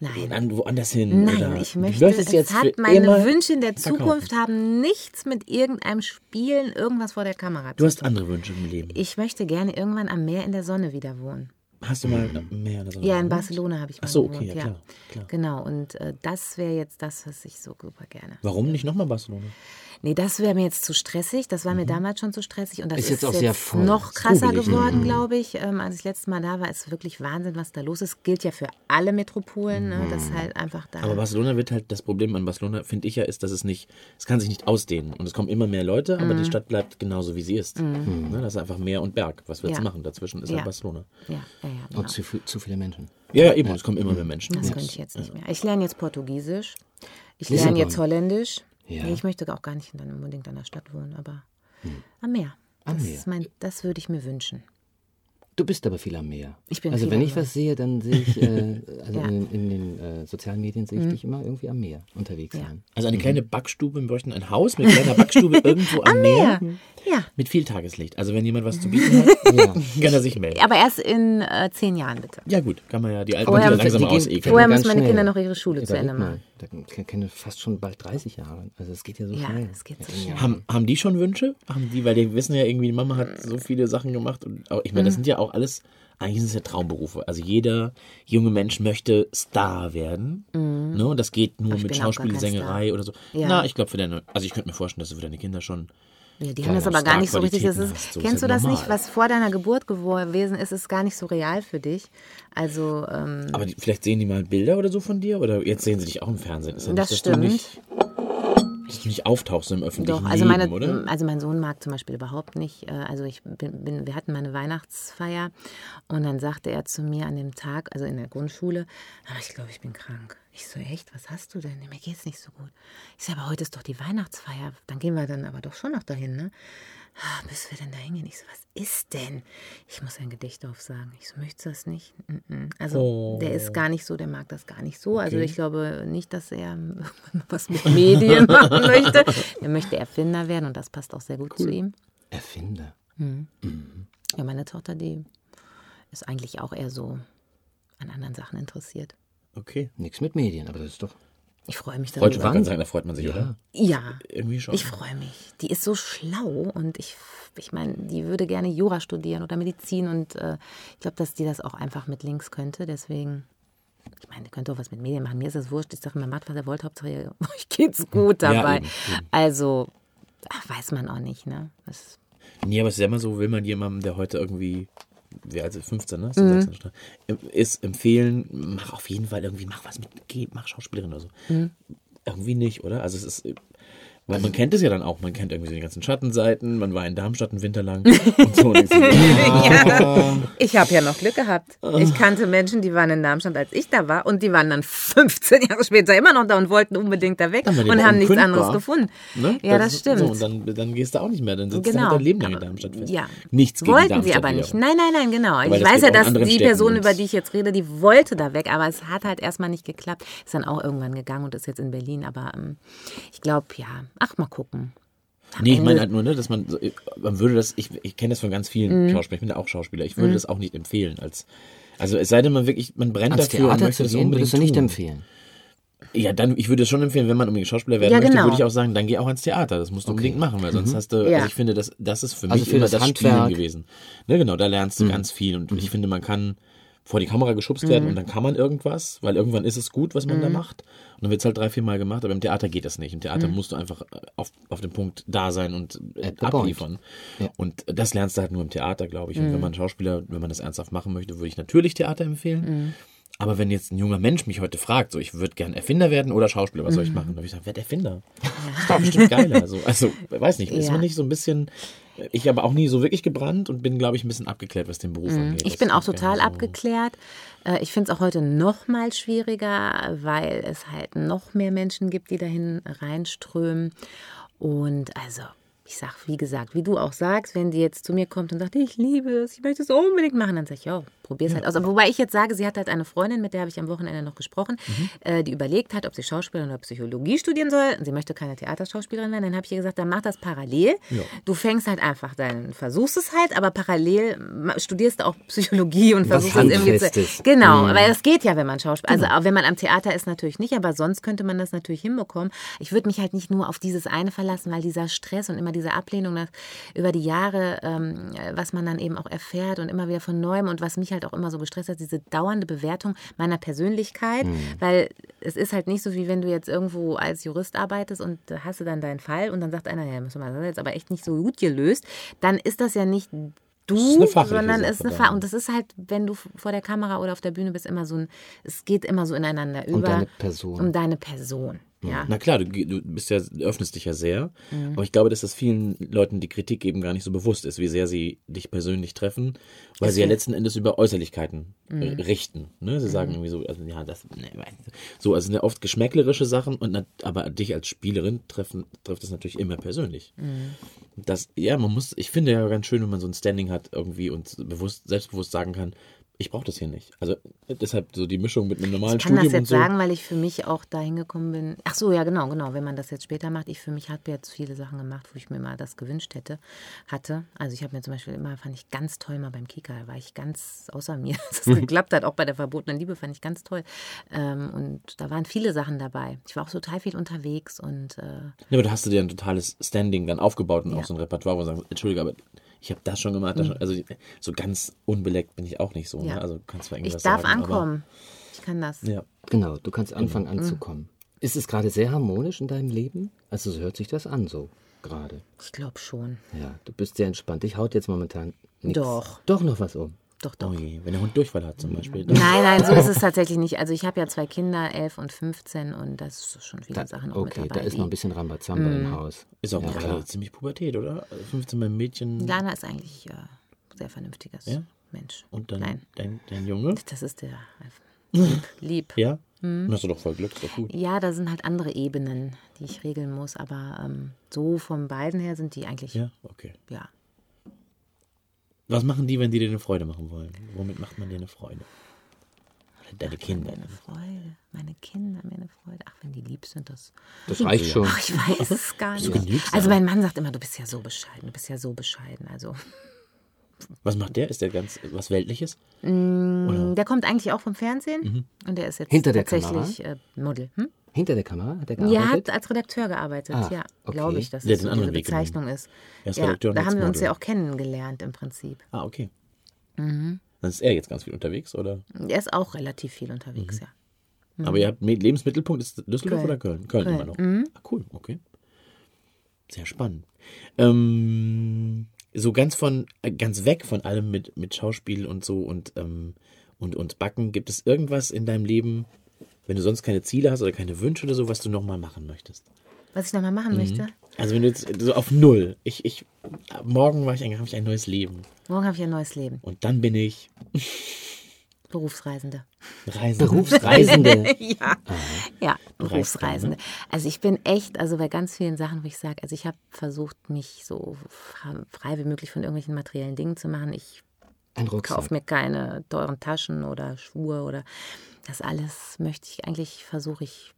S3: Nein.
S1: an, woanders hin?
S3: Nein,
S1: oder,
S3: ich
S1: du
S3: möchte, es
S1: jetzt
S3: hat meine Wünsche in der
S1: verkaufen.
S3: Zukunft haben nichts mit irgendeinem Spielen, irgendwas vor der Kamera
S1: Du
S3: zu
S1: hast andere Wünsche im Leben.
S3: Ich möchte gerne irgendwann am Meer in der Sonne wieder wohnen.
S1: Hast du mal mehr oder so?
S3: Ja, in Barcelona habe ich mal
S1: Ach so, okay,
S3: gewohnt,
S1: ja, klar, klar.
S3: Genau, und äh, das wäre jetzt das, was ich so super gerne.
S1: Warum nicht nochmal Barcelona?
S3: Nee, das wäre mir jetzt zu stressig. Das war mir damals schon zu stressig. Und das
S2: Ist
S3: ist,
S2: jetzt auch
S3: jetzt
S2: sehr voll.
S3: noch krasser
S2: trubelig, ne?
S3: geworden, glaube ich. Ähm, als ich letztes Mal da war, ist wirklich Wahnsinn, was da los ist. Gilt ja für alle Metropolen. Ne? Das ist halt einfach da.
S1: Aber Barcelona wird halt, das Problem an Barcelona, finde ich ja, ist, dass es nicht, es kann sich nicht ausdehnen. Und es kommen immer mehr Leute, aber die Stadt bleibt genauso, wie sie ist. Ne, das ist einfach Meer und Berg. Was willst du
S3: Mhm. Ja.
S1: machen? Dazwischen ist
S3: Ja.
S1: halt Barcelona.
S3: ja, ja, ja, genau.
S2: Und zu, zu viele Menschen.
S1: Ja, ja, eben. Es kommen immer mehr Menschen.
S3: Das
S1: Ja.
S3: könnte ich jetzt nicht mehr. Ich lerne jetzt Portugiesisch. Ich lerne jetzt Holländisch.
S2: Ja.
S3: Nee, ich möchte auch gar nicht dann unbedingt an der Stadt wohnen, aber am Meer.
S2: Am
S3: das,
S2: Meer.
S3: Ist mein, das würde ich mir wünschen.
S2: Du bist aber viel am Meer.
S3: Ich bin
S2: also
S3: viel
S2: wenn
S3: am
S2: ich
S3: Meer.
S2: was sehe, dann sehe ich, äh, also
S3: Ja. Mhm.
S2: in, in den äh, sozialen Medien sehe ich dich immer irgendwie am Meer unterwegs
S3: Ja.
S2: sein.
S1: Also eine kleine Backstube, wir bräuchten ein Haus mit kleiner Backstube irgendwo am Meer.
S3: Ja.
S1: Mit viel Tageslicht. Also wenn jemand was zu bieten hat,
S2: Ja.
S1: kann er sich melden.
S3: Aber erst in äh, zehn Jahren, bitte.
S1: Ja gut, kann man ja die alten Leute langsam ausekeln.
S3: Vorher müssen meine
S2: schnell.
S3: Kinder noch ihre Schule
S2: Ja,
S3: zu Ende machen.
S2: Da ke- kenne fast schon bald 30 Jahre. Also es geht ja so
S3: Ja,
S2: schnell.
S3: es geht so schnell.
S1: Haben, haben die schon Wünsche? Haben die, weil die wissen ja irgendwie, die Mama hat so viele Sachen gemacht. Und auch, ich meine, das
S3: Mhm.
S1: sind ja auch alles, eigentlich sind es ja Traumberufe. Also jeder junge Mensch möchte Star werden. Ne? Und das geht nur
S3: Aber ich
S1: mit
S3: bin auch gar
S1: Schauspiel,
S3: kein
S1: Sängerei oder so.
S3: Ja.
S1: Na, ich glaube für deine, also ich könnte mir vorstellen, dass du für deine Kinder schon.
S3: Ja, die haben das aber gar nicht so richtig. Das ist,
S1: so
S3: kennst du das nicht,
S1: normal.
S3: was vor deiner Geburt gewesen ist, ist gar nicht so real für dich. Also, ähm,
S1: Aber die, vielleicht sehen die mal Bilder oder so von dir oder jetzt sehen sie dich auch im Fernsehen. Ist
S3: Das
S1: nicht, dass
S3: stimmt.
S1: Nicht, nicht auftauchst im öffentlichen
S3: Doch, also,
S1: Leben,
S3: meine,
S1: oder?
S3: also mein Sohn mag zum Beispiel überhaupt nicht. äh, Also ich bin, bin, wir hatten mal eine Weihnachtsfeier und dann sagte er zu mir an dem Tag, also in der Grundschule, "Ah, ich glaube, ich bin krank. Ich so, echt, was hast du denn? Mir geht's nicht so gut. Ich so, aber heute ist doch die Weihnachtsfeier. Dann gehen wir dann aber doch schon noch dahin, ne? Ah, bis wir denn da hingehen? Ich so, was ist denn? Ich muss ein Gedicht aufsagen. Ich so, möchtest du das nicht? Also der ist gar nicht so, der mag das gar nicht so. Also ich glaube nicht, dass er was mit Medien machen möchte. Er möchte Erfinder werden und das passt auch sehr gut zu ihm.
S2: Erfinder.
S3: Ja, meine Tochter, die ist eigentlich auch eher so an anderen Sachen interessiert.
S1: Okay.
S2: Nichts mit Medien, aber das ist doch.
S3: Ich freue mich
S1: Freut, ich
S3: darüber.
S1: wollte gerade sagen, da freut man sich, oder?
S3: Ja,
S1: Irgendwie schon.
S3: ich freue mich. Die ist so schlau und ich, ich meine, die würde gerne Jura studieren oder Medizin und äh, ich glaube, dass die das auch einfach mit links könnte. Deswegen Ich meine, ihr könnt doch was mit Medien machen. Mir ist das wurscht. Ich sage, man macht, was er wollte. Hauptsache, euch geht's gut dabei.
S1: eben, eben.
S3: Also, ach, weiß man auch nicht, ne? Das,
S1: Nee, aber es ist ja immer so, will man jemandem, der heute irgendwie, wie alt ist? 15, ne? Ist,
S3: Mhm.
S1: 16, Strafe, ist empfehlen, mach auf jeden Fall irgendwie, mach was mit, geh, mach Schauspielerin oder so.
S3: Mhm.
S1: Irgendwie nicht, oder? Also es ist, weil man kennt es ja dann auch, man kennt irgendwie so die ganzen Schattenseiten, man war in Darmstadt einen Winter lang und so. Und du,
S3: ja. Ich habe ja noch Glück gehabt. Ich kannte Menschen, die waren in Darmstadt, als ich da war. Und die waren dann 15 Jahre später immer noch da und wollten unbedingt da weg und haben nichts anderes gefunden.
S1: ne?
S3: Ja, das
S1: ist-
S3: stimmt.
S1: So, und dann, dann gehst du auch nicht mehr, dann sitzt du
S3: Genau.
S1: halt dein Leben lang in Darmstadt fest.
S3: Ja.
S1: Nichts gegen
S3: Wollten
S1: Darmstadt
S3: sie aber nicht. Nein, nein, nein, genau.
S1: Weil
S3: ich
S1: das
S3: weiß ja, dass die
S1: Städten
S3: Person, über die ich jetzt rede, die wollte da weg, aber es hat halt erstmal nicht geklappt. Ist dann auch irgendwann gegangen und ist jetzt in Berlin. Aber ähm, ich glaube, ja, ach, mal gucken.
S1: Nee, ich meine halt nur, ne, dass man, so- man würde das, ich, ich kenne das von ganz vielen
S3: Mhm.
S1: Schauspielern, ich bin ja auch Schauspieler, ich würde das auch nicht empfehlen als, also es sei denn, man wirklich, man brennt
S2: Ans
S1: dafür und
S2: Theater
S1: möchte
S2: zu
S1: das
S2: gehen,
S1: unbedingt
S2: würdest du nicht
S1: tun.
S2: empfehlen.
S1: Ja, dann, ich würde es schon empfehlen, wenn man unbedingt Schauspieler werden
S3: Ja,
S1: möchte,
S3: genau.
S1: würde ich auch sagen, dann geh auch ans Theater. Das musst du unbedingt machen, weil sonst hast du,
S3: Ja.
S1: also ich finde, das, das ist für
S2: Also
S1: mich
S2: für
S1: immer
S2: das
S1: das, Spielen gewesen. Ne, genau, da lernst du ganz viel und ich finde, man kann vor die Kamera geschubst werden und dann kann man irgendwas, weil irgendwann ist es gut, was man da macht. Und dann wird es halt drei, vier Mal gemacht, aber im Theater geht das nicht. Im Theater musst du einfach äh, auf, auf den Punkt da sein und äh,
S2: At
S1: abliefern.
S2: Ja.
S1: Und das lernst du halt nur im Theater, glaube ich. Und wenn man Schauspieler, wenn man das ernsthaft machen möchte, würde ich natürlich Theater empfehlen. Aber wenn jetzt ein junger Mensch mich heute fragt, so ich würde gern Erfinder werden oder Schauspieler, was soll ich machen? Dann würde ich sagen, werd Erfinder. Das ist doch bestimmt geiler. So, also, weiß nicht, ist
S3: Ja.
S1: man nicht so ein bisschen, ich habe auch nie so wirklich gebrannt und bin, glaube ich, ein bisschen abgeklärt, was den Beruf angeht.
S3: Ich bin auch total
S1: so.
S3: abgeklärt. Äh, Ich finde es auch heute noch mal schwieriger, weil es halt noch mehr Menschen gibt, die dahin reinströmen. Und also, ich sag, wie gesagt, wie du auch sagst, wenn die jetzt zu mir kommt und sagt, ich liebe es, ich möchte es unbedingt machen, dann sage ich, ja, probier es halt aus. Aber wobei ich jetzt sage, sie hat halt eine Freundin, mit der habe ich am Wochenende noch gesprochen,
S1: Mhm.
S3: äh, die überlegt hat, ob sie Schauspielerin oder Psychologie studieren soll. Und sie möchte keine Theaterschauspielerin werden. Dann habe ich ihr gesagt, dann mach das parallel. Du fängst halt einfach dein, versuchst es halt, aber parallel studierst du auch Psychologie und
S2: Was
S3: versuchst es irgendwie zu. Genau, weil das geht ja, wenn man Schauspiel. Also auch wenn man am Theater ist, natürlich nicht, aber sonst könnte man das natürlich hinbekommen. Ich würde mich halt nicht nur auf dieses eine verlassen, weil dieser Stress und immer diese Ablehnung nach, über die Jahre, ähm, was man dann eben auch erfährt und immer wieder von neuem und was mich halt auch immer so gestresst hat, diese dauernde Bewertung meiner Persönlichkeit, weil es ist halt nicht so, wie wenn du jetzt irgendwo als Jurist arbeitest und hast du dann deinen Fall und dann sagt einer, ja, müssen wir das jetzt aber echt nicht so gut gelöst, dann ist das ja nicht du, sondern es ist eine
S1: dann.
S3: Fa und das ist halt, wenn du vor der Kamera oder auf der Bühne bist, immer so ein, es geht immer so ineinander über.
S2: Um deine Person.
S3: Um deine Person, ja.
S1: Na klar, du, du bist ja, du öffnest dich ja sehr.
S3: Mhm.
S1: Aber ich glaube, dass das vielen Leuten, die Kritik geben, gar nicht so bewusst ist, wie sehr sie dich persönlich treffen, weil sie ja letzten Endes über Äußerlichkeiten
S3: Mhm.
S1: äh, richten. Ne? Sie sagen irgendwie so, also ja, das, ne, so, also sind ja oft geschmäcklerische Sachen, und aber dich als Spielerin treffen, trifft es natürlich immer persönlich.
S3: Mhm.
S1: Das, ja, man muss, ich finde ja ganz schön, wenn man so ein Standing hat irgendwie und bewusst, selbstbewusst sagen kann, ich brauche das hier nicht. Also deshalb so die Mischung mit einem normalen
S3: Ich kann das
S1: Studium
S3: jetzt
S1: so.
S3: sagen, weil ich für mich auch dahin gekommen bin. Ach so, ja, genau, genau. Wenn man das jetzt später macht, ich für mich habe jetzt viele Sachen gemacht, wo ich mir mal das gewünscht hätte, hatte. Also ich habe mir zum Beispiel immer, fand ich ganz toll mal beim Kika, da war ich ganz außer mir, dass es geklappt hat. Auch bei der verbotenen Liebe fand ich ganz toll. Ähm, und da waren viele Sachen dabei. Ich war auch total viel unterwegs und äh,
S1: Ja, aber da hast du dir ein totales Standing dann aufgebaut und
S3: Ja.
S1: auch so ein Repertoire, wo du sagst, Entschuldige, aber ich habe das schon gemacht. Das schon. Also so ganz unbeleckt bin ich auch nicht so.
S3: Mhm. Ja.
S1: Ne? Also kannst du
S3: ich
S1: irgendwas
S3: darf
S1: sagen,
S3: ankommen. Ich kann das.
S1: Ja.
S2: Genau, du kannst anfangen anzukommen. Ist es gerade sehr harmonisch in deinem Leben? Also so hört sich das an, so gerade.
S3: Ich glaube schon.
S2: Ja, du bist sehr entspannt. Ich haut jetzt momentan nichts.
S3: Doch.
S2: Doch noch was um.
S3: Doch, doch.
S1: Je, wenn der Hund Durchfall hat zum Beispiel.
S3: Nein, nein, so ist es tatsächlich nicht. Also ich habe ja zwei Kinder, elf und 15 und das ist schon viele
S2: Da,
S3: Sachen auch
S2: okay,
S3: mit
S2: da
S3: dabei.
S2: ist noch ein bisschen Rambazamba im Haus.
S1: Ist auch
S2: ja, klar.
S1: ziemlich Pubertät, oder? 15 beim Mädchen
S3: Lana ist eigentlich äh, sehr vernünftiges
S1: Ja?
S3: Mensch.
S1: und dann
S3: Nein,
S1: dein, dein Junge.
S3: das ist der lieb. lieb.
S1: Ja?
S3: Mhm.
S1: Dann hast du doch voll Glück, ist doch gut.
S3: Ja, da sind halt andere Ebenen, die ich regeln muss, aber ähm, so von beiden her sind die eigentlich, ja.
S1: Ja, okay. Was machen die, wenn die dir eine Freude machen wollen? Womit macht man dir eine Freude? Deine Kinder.
S3: Mir eine Freude, meine Kinder mir eine Freude. Ach, wenn die lieb sind, das.
S2: Das reicht schon.
S3: Ach, ich weiß es gar nicht.
S1: genügsam.
S3: Also mein Mann sagt immer, du bist ja so bescheiden, du bist ja so bescheiden. Also
S1: Was macht der? Ist der ganz was Weltliches?
S3: der kommt eigentlich auch vom Fernsehen
S1: Mhm.
S3: und der ist jetzt
S2: Hinter der
S3: tatsächlich äh, Model. Hm?
S2: Hinter der Kamera hat er
S3: Ja,
S2: gearbeitet?
S3: hat als Redakteur gearbeitet,
S2: Ah,
S3: ja,
S2: okay.
S3: glaube ich, dass so
S1: anderen
S3: diese
S1: Weg genommen.
S3: Bezeichnung ist.
S1: Er ist
S3: ja,
S1: Redakteur
S3: da haben wir uns ja auch kennengelernt im Prinzip.
S1: Ah, okay.
S3: Mhm.
S1: Dann ist er jetzt ganz viel unterwegs, oder?
S3: Er ist auch relativ viel unterwegs,
S1: Mhm.
S3: ja.
S1: Aber ihr habt Lebensmittelpunkt ist Düsseldorf
S3: Köln.
S1: oder Köln? Köln,
S3: Köln.
S1: immer noch. Ah, cool, okay. Sehr spannend. Ähm, so ganz von, äh, ganz weg von allem mit, mit Schauspiel und so und, ähm, und, und Backen, gibt es irgendwas in deinem Leben, wenn du sonst keine Ziele hast oder keine Wünsche oder so, was du nochmal machen möchtest?
S3: Was ich nochmal machen möchte.
S1: Also wenn du jetzt so auf Null, ich, ich, morgen war ich ein, habe ich ein neues Leben
S3: Morgen habe ich ein neues Leben.
S1: und dann bin ich
S3: Berufsreisende.
S1: Reisende.
S2: Berufsreisende.
S3: ja, ja, Berufsreisende. Also ich bin echt, also bei ganz vielen Sachen, wo ich sage, also ich habe versucht, mich so frei wie möglich von irgendwelchen materiellen Dingen zu machen. Ich kaufe mir keine teuren Taschen oder Schuhe oder das alles möchte ich eigentlich, versuche ich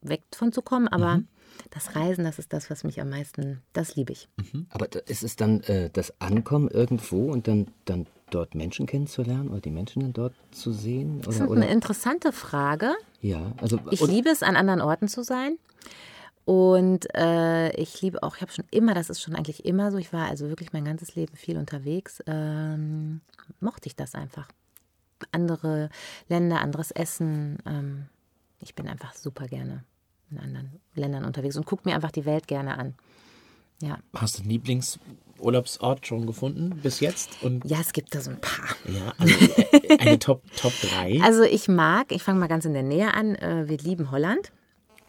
S3: weg von zu kommen, aber das Reisen, das ist das, was mich am meisten, das liebe ich.
S2: Aber da- ist es dann äh, das Ankommen irgendwo und dann, dann dort Menschen kennenzulernen oder die Menschen dann dort zu sehen?
S3: Das ist
S2: Oder,
S3: eine
S2: oder?
S3: interessante Frage.
S2: Ja, also
S3: Ich liebe es, an anderen Orten zu sein. Und äh, ich liebe auch, ich habe schon immer, das ist schon eigentlich immer so, ich war also wirklich mein ganzes Leben viel unterwegs, ähm, mochte ich das einfach. Andere Länder, anderes Essen. Ähm, ich bin einfach super gerne in anderen Ländern unterwegs und gucke mir einfach die Welt gerne an. Ja.
S1: Hast du einen Lieblingsurlaubsort schon gefunden bis jetzt? Und
S3: ja, es gibt da so ein paar.
S1: ja, also äh, eine Top, Top 3.
S3: Also ich mag, ich fange mal ganz in der Nähe an, äh, wir lieben Holland.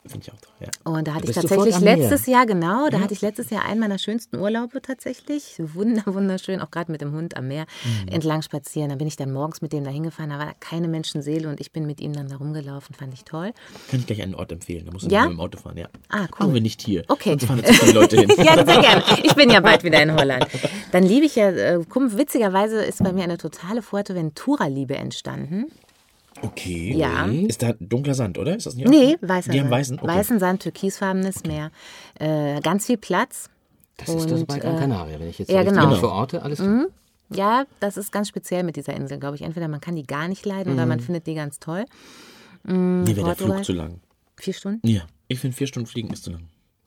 S1: Finde ich auch toll, ja.
S3: Und da hatte ich tatsächlich letztes Jahr, genau, da hatte ich letztes Jahr einen meiner schönsten Urlaube tatsächlich. Wunder, wunderschön, auch gerade mit dem Hund am Meer
S2: Mhm.
S3: entlang spazieren. Da bin ich dann morgens mit dem da hingefahren, da war da keine Menschenseele und ich bin mit ihm dann da rumgelaufen, fand ich toll.
S1: Kann ich gleich einen Ort empfehlen. Da musst du
S3: Ja?
S1: mit dem Auto fahren, ja.
S3: Ah, cool.
S1: Machen wir nicht hier.
S3: Okay.
S1: Sonst fahren viele Leute hin.
S3: Ja, sehr gerne. Ich bin ja bald wieder in Holland. Dann liebe ich ja, äh, witzigerweise ist bei mir eine totale Fuerteventura-Liebe entstanden.
S1: Okay.
S3: Ja.
S1: Ist da dunkler Sand, oder? Ist das nicht
S3: Nee,
S1: auch?
S3: weißer
S1: Die haben
S3: Sand.
S1: weißen? Okay.
S3: Weißen Sand, türkisfarbenes Meer. Äh, ganz viel Platz.
S2: das ist das
S3: und,
S2: bei Gran
S3: äh,
S2: Canaria, wenn ich jetzt
S3: ja, genau.
S2: verorte. Alles klar.
S3: Ja, das ist ganz speziell mit dieser Insel, glaube ich. Entweder man kann die gar nicht leiden oder man findet die ganz toll.
S1: Nee, wäre der
S3: Portugal.
S1: Flug zu lang.
S3: Vier Stunden?
S1: Ja. Ich finde, vier Stunden fliegen ist zu lang.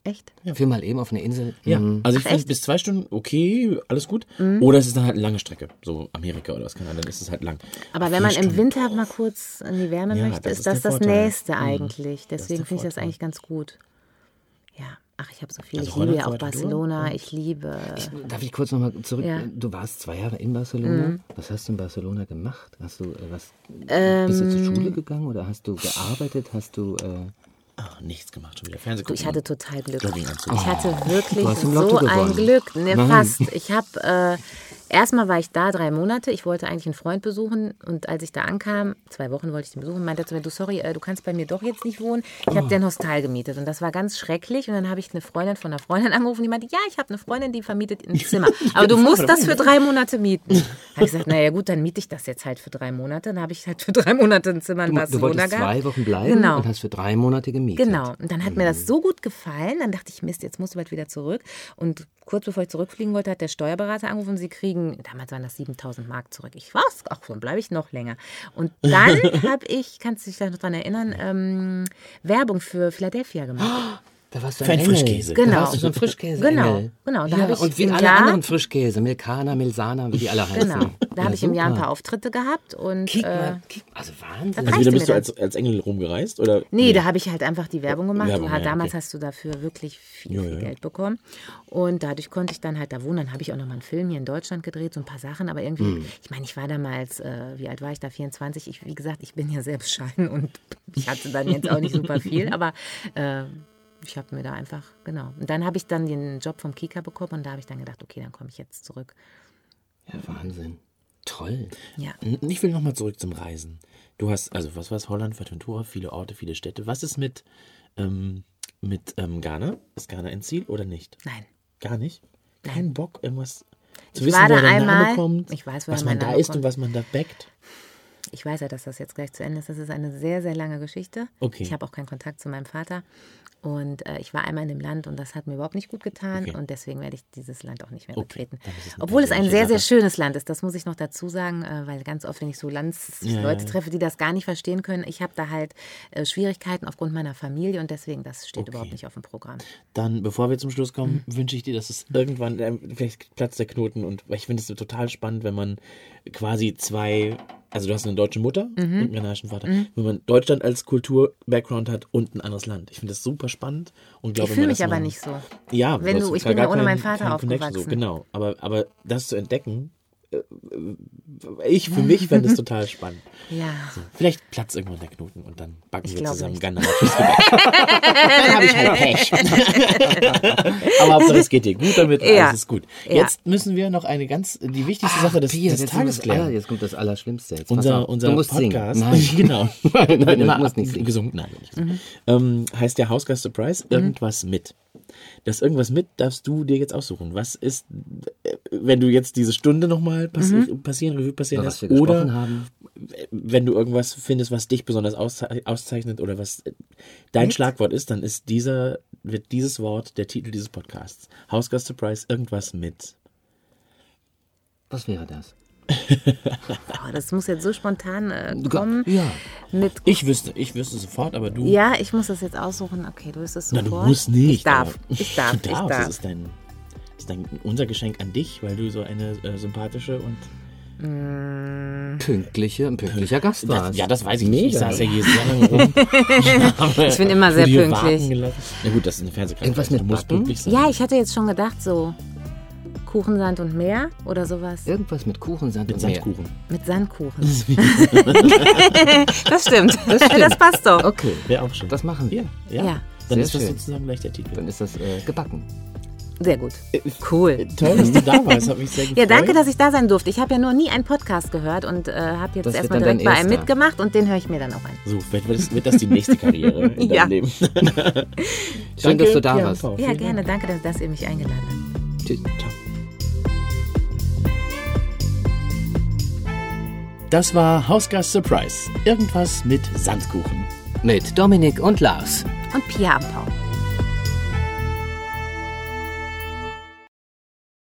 S3: Echt?
S2: Für mal eben auf eine Insel.
S1: Ja.
S2: Mhm.
S1: Also ich finde bis zwei Stunden okay, alles gut.
S3: Mhm.
S1: Oder es ist dann halt eine lange Strecke. So Amerika oder was kann dann ist es halt lang.
S3: Aber wenn man im
S1: Stunden.
S3: Winter mal kurz in die Wärme
S1: Ja,
S3: möchte,
S1: das
S3: ist
S1: ist
S3: das das
S1: Vorteil.
S3: Nächste
S1: Mhm.
S3: eigentlich.
S1: Ist
S3: Deswegen finde ich das eigentlich ganz gut. Ja. Ach, ich habe so viel.
S1: Also
S3: ich liebe ja auch
S1: Holland, Fuerteventura?
S3: Barcelona. Ich liebe.
S2: Darf ich kurz nochmal zurück?
S3: Ja. Mhm.
S2: Du warst zwei Jahre in Barcelona. Was hast du in Barcelona gemacht? Hast du äh, was? bist du zur
S3: Ähm.
S2: Schule gegangen oder hast du gearbeitet? Hast du? Äh,
S1: Ah, nichts gemacht, schon wieder Fernsehen
S3: ich hatte total Glück. Ich hatte wirklich
S2: im Lotto
S3: so ein. Glück. Ne, fast. Ich habe äh, erstmal war ich da drei Monate. Ich wollte eigentlich einen Freund besuchen und als ich da ankam, zwei Wochen wollte ich den besuchen, meinte er zu mir, du sorry, äh, du kannst bei mir doch jetzt nicht wohnen. Ich habe dir ein Hostel gemietet und das war ganz schrecklich. Und dann habe ich eine Freundin von einer Freundin angerufen, die meinte, ja, ich habe eine Freundin, die vermietet ein Zimmer, aber du musst das für drei Monate mieten. Habe ich gesagt, naja gut, dann miete ich das jetzt halt für drei Monate. Dann habe ich halt für drei Monate ein Zimmer in
S2: du, du wolltest
S3: gehabt.
S2: zwei Wochen bleiben
S3: Genau.
S2: und hast für drei Monate gemietet.
S3: Genau. Und dann hat mir das so gut gefallen, dann dachte ich, Mist, jetzt musst du bald wieder zurück. Und kurz bevor ich zurückfliegen wollte, hat der Steuerberater angerufen, sie kriegen, damals waren das 7000 Mark zurück. Ich was? Ach, dann bleibe ich noch länger. Und dann habe ich, kannst du dich vielleicht noch daran erinnern, ähm, Werbung für Philadelphia gemacht.
S2: Da warst du
S1: Für
S2: ein
S1: einen
S2: Engel.
S1: Frischkäse.
S2: Da
S3: Genau.
S2: warst du so ein Frischkäse.
S3: Genau,
S2: Engel.
S3: genau. Da
S2: Ja,
S3: ich
S2: und wie alle
S3: Jahr-
S2: anderen Frischkäse, Milkana, Milsana, wie die alle heißen.
S3: Genau. Da habe ich im Jahr ein paar Auftritte gehabt und
S2: Kick
S3: äh,
S2: mal, kick, also Wahnsinn.
S3: Da
S1: Also wieder bist du als, als Engel rumgereist? Oder?
S3: Nee, da habe ich halt einfach die Werbung gemacht.
S1: Werbung, ja,
S3: damals
S1: okay.
S3: hast du dafür wirklich viel,
S1: Ja,
S3: viel
S1: ja.
S3: Geld bekommen. Und dadurch konnte ich dann halt da wohnen. Dann habe ich auch noch mal einen Film hier in Deutschland gedreht, so ein paar Sachen. Aber irgendwie,
S1: Hm.
S3: ich meine, ich war damals, äh, wie alt war ich da? 24. Ich, wie gesagt, ich bin ja sehr bescheiden und ich hatte dann jetzt auch nicht super viel. Aber äh, ich habe mir da einfach, genau. Und dann habe ich dann den Job vom Kika bekommen und da habe ich dann gedacht, okay, dann komme ich jetzt zurück.
S2: Ja, Wahnsinn. Toll.
S3: Ja.
S1: Ich will nochmal zurück zum Reisen. Du hast, also was war es? Holland, Fuerteventura, viele Orte, viele Städte. Was ist mit, ähm, mit ähm, Ghana? Ist Ghana ein Ziel oder nicht?
S3: Nein.
S1: Gar nicht? Kein Bock, irgendwas zu
S3: Ich
S1: wissen,
S3: war da
S1: der Name
S3: einmal.
S1: kommt?
S3: Ich weiß,
S1: was man da
S3: Name
S1: isst
S3: kommt.
S1: und was man da backt.
S3: Ich weiß ja, dass das jetzt gleich zu Ende ist. Das ist eine sehr, sehr lange Geschichte.
S1: Okay.
S3: Ich habe auch keinen Kontakt zu meinem Vater. Und äh, ich war einmal in dem Land und das hat mir überhaupt nicht gut getan.
S1: Okay.
S3: Und deswegen werde ich dieses Land auch nicht mehr
S1: Okay,
S3: betreten.
S1: es
S3: Obwohl es ein sehr, sehr schönes Land ist. Das muss ich noch dazu sagen, äh, weil ganz oft, wenn ich so Landsleute
S1: Ja.
S3: treffe, die das gar nicht verstehen können, ich habe da halt äh, Schwierigkeiten aufgrund meiner Familie und deswegen, das steht
S1: Okay.
S3: überhaupt nicht auf dem Programm.
S1: Dann, bevor wir zum Schluss kommen,
S3: Mhm.
S1: wünsche ich dir, dass es irgendwann, ähm, vielleicht platzt der Knoten und ich finde es total spannend, wenn man quasi zwei also du hast eine deutsche Mutter und einen ghanaischen Vater. Wenn man Deutschland als Kultur-Background hat und ein anderes Land. Ich finde das super spannend und glaube
S3: Ich fühle mich aber nicht so.
S1: Ja,
S3: Wenn du- ich bin ja ohne meinen Vater aufgewachsen.
S1: So, genau, aber, aber das zu entdecken, ich, für mich fände es total spannend.
S3: Ja.
S1: Vielleicht platzt irgendwann der Knoten und dann backen
S3: Ich
S1: wir zusammen Gebäck. dann habe ich halt Pech. Aber Hauptsache es geht dir gut damit,
S3: Ja.
S1: alles ist gut.
S3: Ja.
S1: Jetzt müssen wir noch eine ganz, die wichtigste Sache des,
S2: Pia,
S1: des Tages
S2: das aller,
S1: klären.
S2: jetzt kommt das Allerschlimmste. Jetzt
S1: Unser, unser Podcast.
S2: Nein.
S1: genau,
S2: nein, nein,
S1: immer
S2: du musst nicht singen.
S1: gesungen, nein, nicht gesungen. Ähm, heißt der Hausgast Surprise irgendwas mit. Das irgendwas mit darfst du dir jetzt aussuchen. Was ist, äh, wenn du jetzt diese Stunde nochmal passi passieren, Revue passieren lässt,
S2: was wir gesprochen
S1: oder
S2: haben.
S1: wenn du irgendwas findest, was dich besonders ausze auszeichnet oder was äh, dein Schlagwort ist, dann ist dieser, wird dieses Wort der Titel dieses Podcasts. Hausgast Surprise, irgendwas mit.
S2: Was wäre das?
S3: Oh, das muss jetzt so spontan äh, kommen.
S2: Ja.
S3: Mit,
S1: Ich wüsste, ich wüsste sofort, aber du.
S3: ja, ich muss das jetzt aussuchen. Okay, du wirst es
S1: Na,
S3: sofort.
S1: du musst nicht.
S3: Ich darf. Ich darf.
S1: Du
S3: Ich
S1: darfst.
S3: darf.
S1: Das ist dein, ist dein, unser Geschenk an dich, weil du so eine äh, sympathische und.
S2: Pünktliche, ein pünktlicher Gast warst.
S1: Das, ja, das weiß ich nicht. Ich saß ja hier sehr lange rum. ich
S3: bin immer sehr pünktlich.
S1: Na gut, das ist eine Fernsehkamera.
S2: Irgendwas mit
S1: du musst
S2: Backen?
S1: pünktlich sein.
S3: Ja, ich hatte jetzt schon gedacht, so Kuchen, Sand und Meer oder sowas.
S2: Irgendwas mit Kuchen, Sand
S1: Mit
S2: und Meer.
S1: Sandkuchen.
S3: Mit Sandkuchen. das stimmt. Das,
S2: stimmt.
S3: passt doch.
S2: Okay,
S1: Wäre auch schon.
S2: das machen wir.
S1: Ja, ja. Dann
S2: Sehr
S1: ist das
S2: schön.
S1: sozusagen gleich der Titel.
S2: Dann ist das äh, gebacken.
S3: Sehr gut. Cool.
S1: Toll, dass du da warst. Hat mich sehr gefreut.
S3: Ja, danke, dass ich da sein durfte. Ich habe ja noch nie einen Podcast gehört und äh, habe jetzt erstmal direkt bei einem mitgemacht und den höre ich mir dann auch an.
S1: So, wird das, wird das die nächste Karriere in
S3: Ja.
S1: deinem Leben.
S2: Schön, dass du da warst.
S3: Ja,
S1: Vielen
S3: gerne.
S1: Dank.
S3: Danke, dass, ihr mich eingeladen habt.
S2: Tschüss.
S1: Ciao. Das war Hausgast Surprise. Irgendwas mit Sandkuchen.
S2: Mit Dominik und Lars.
S3: Und Pia am Pau.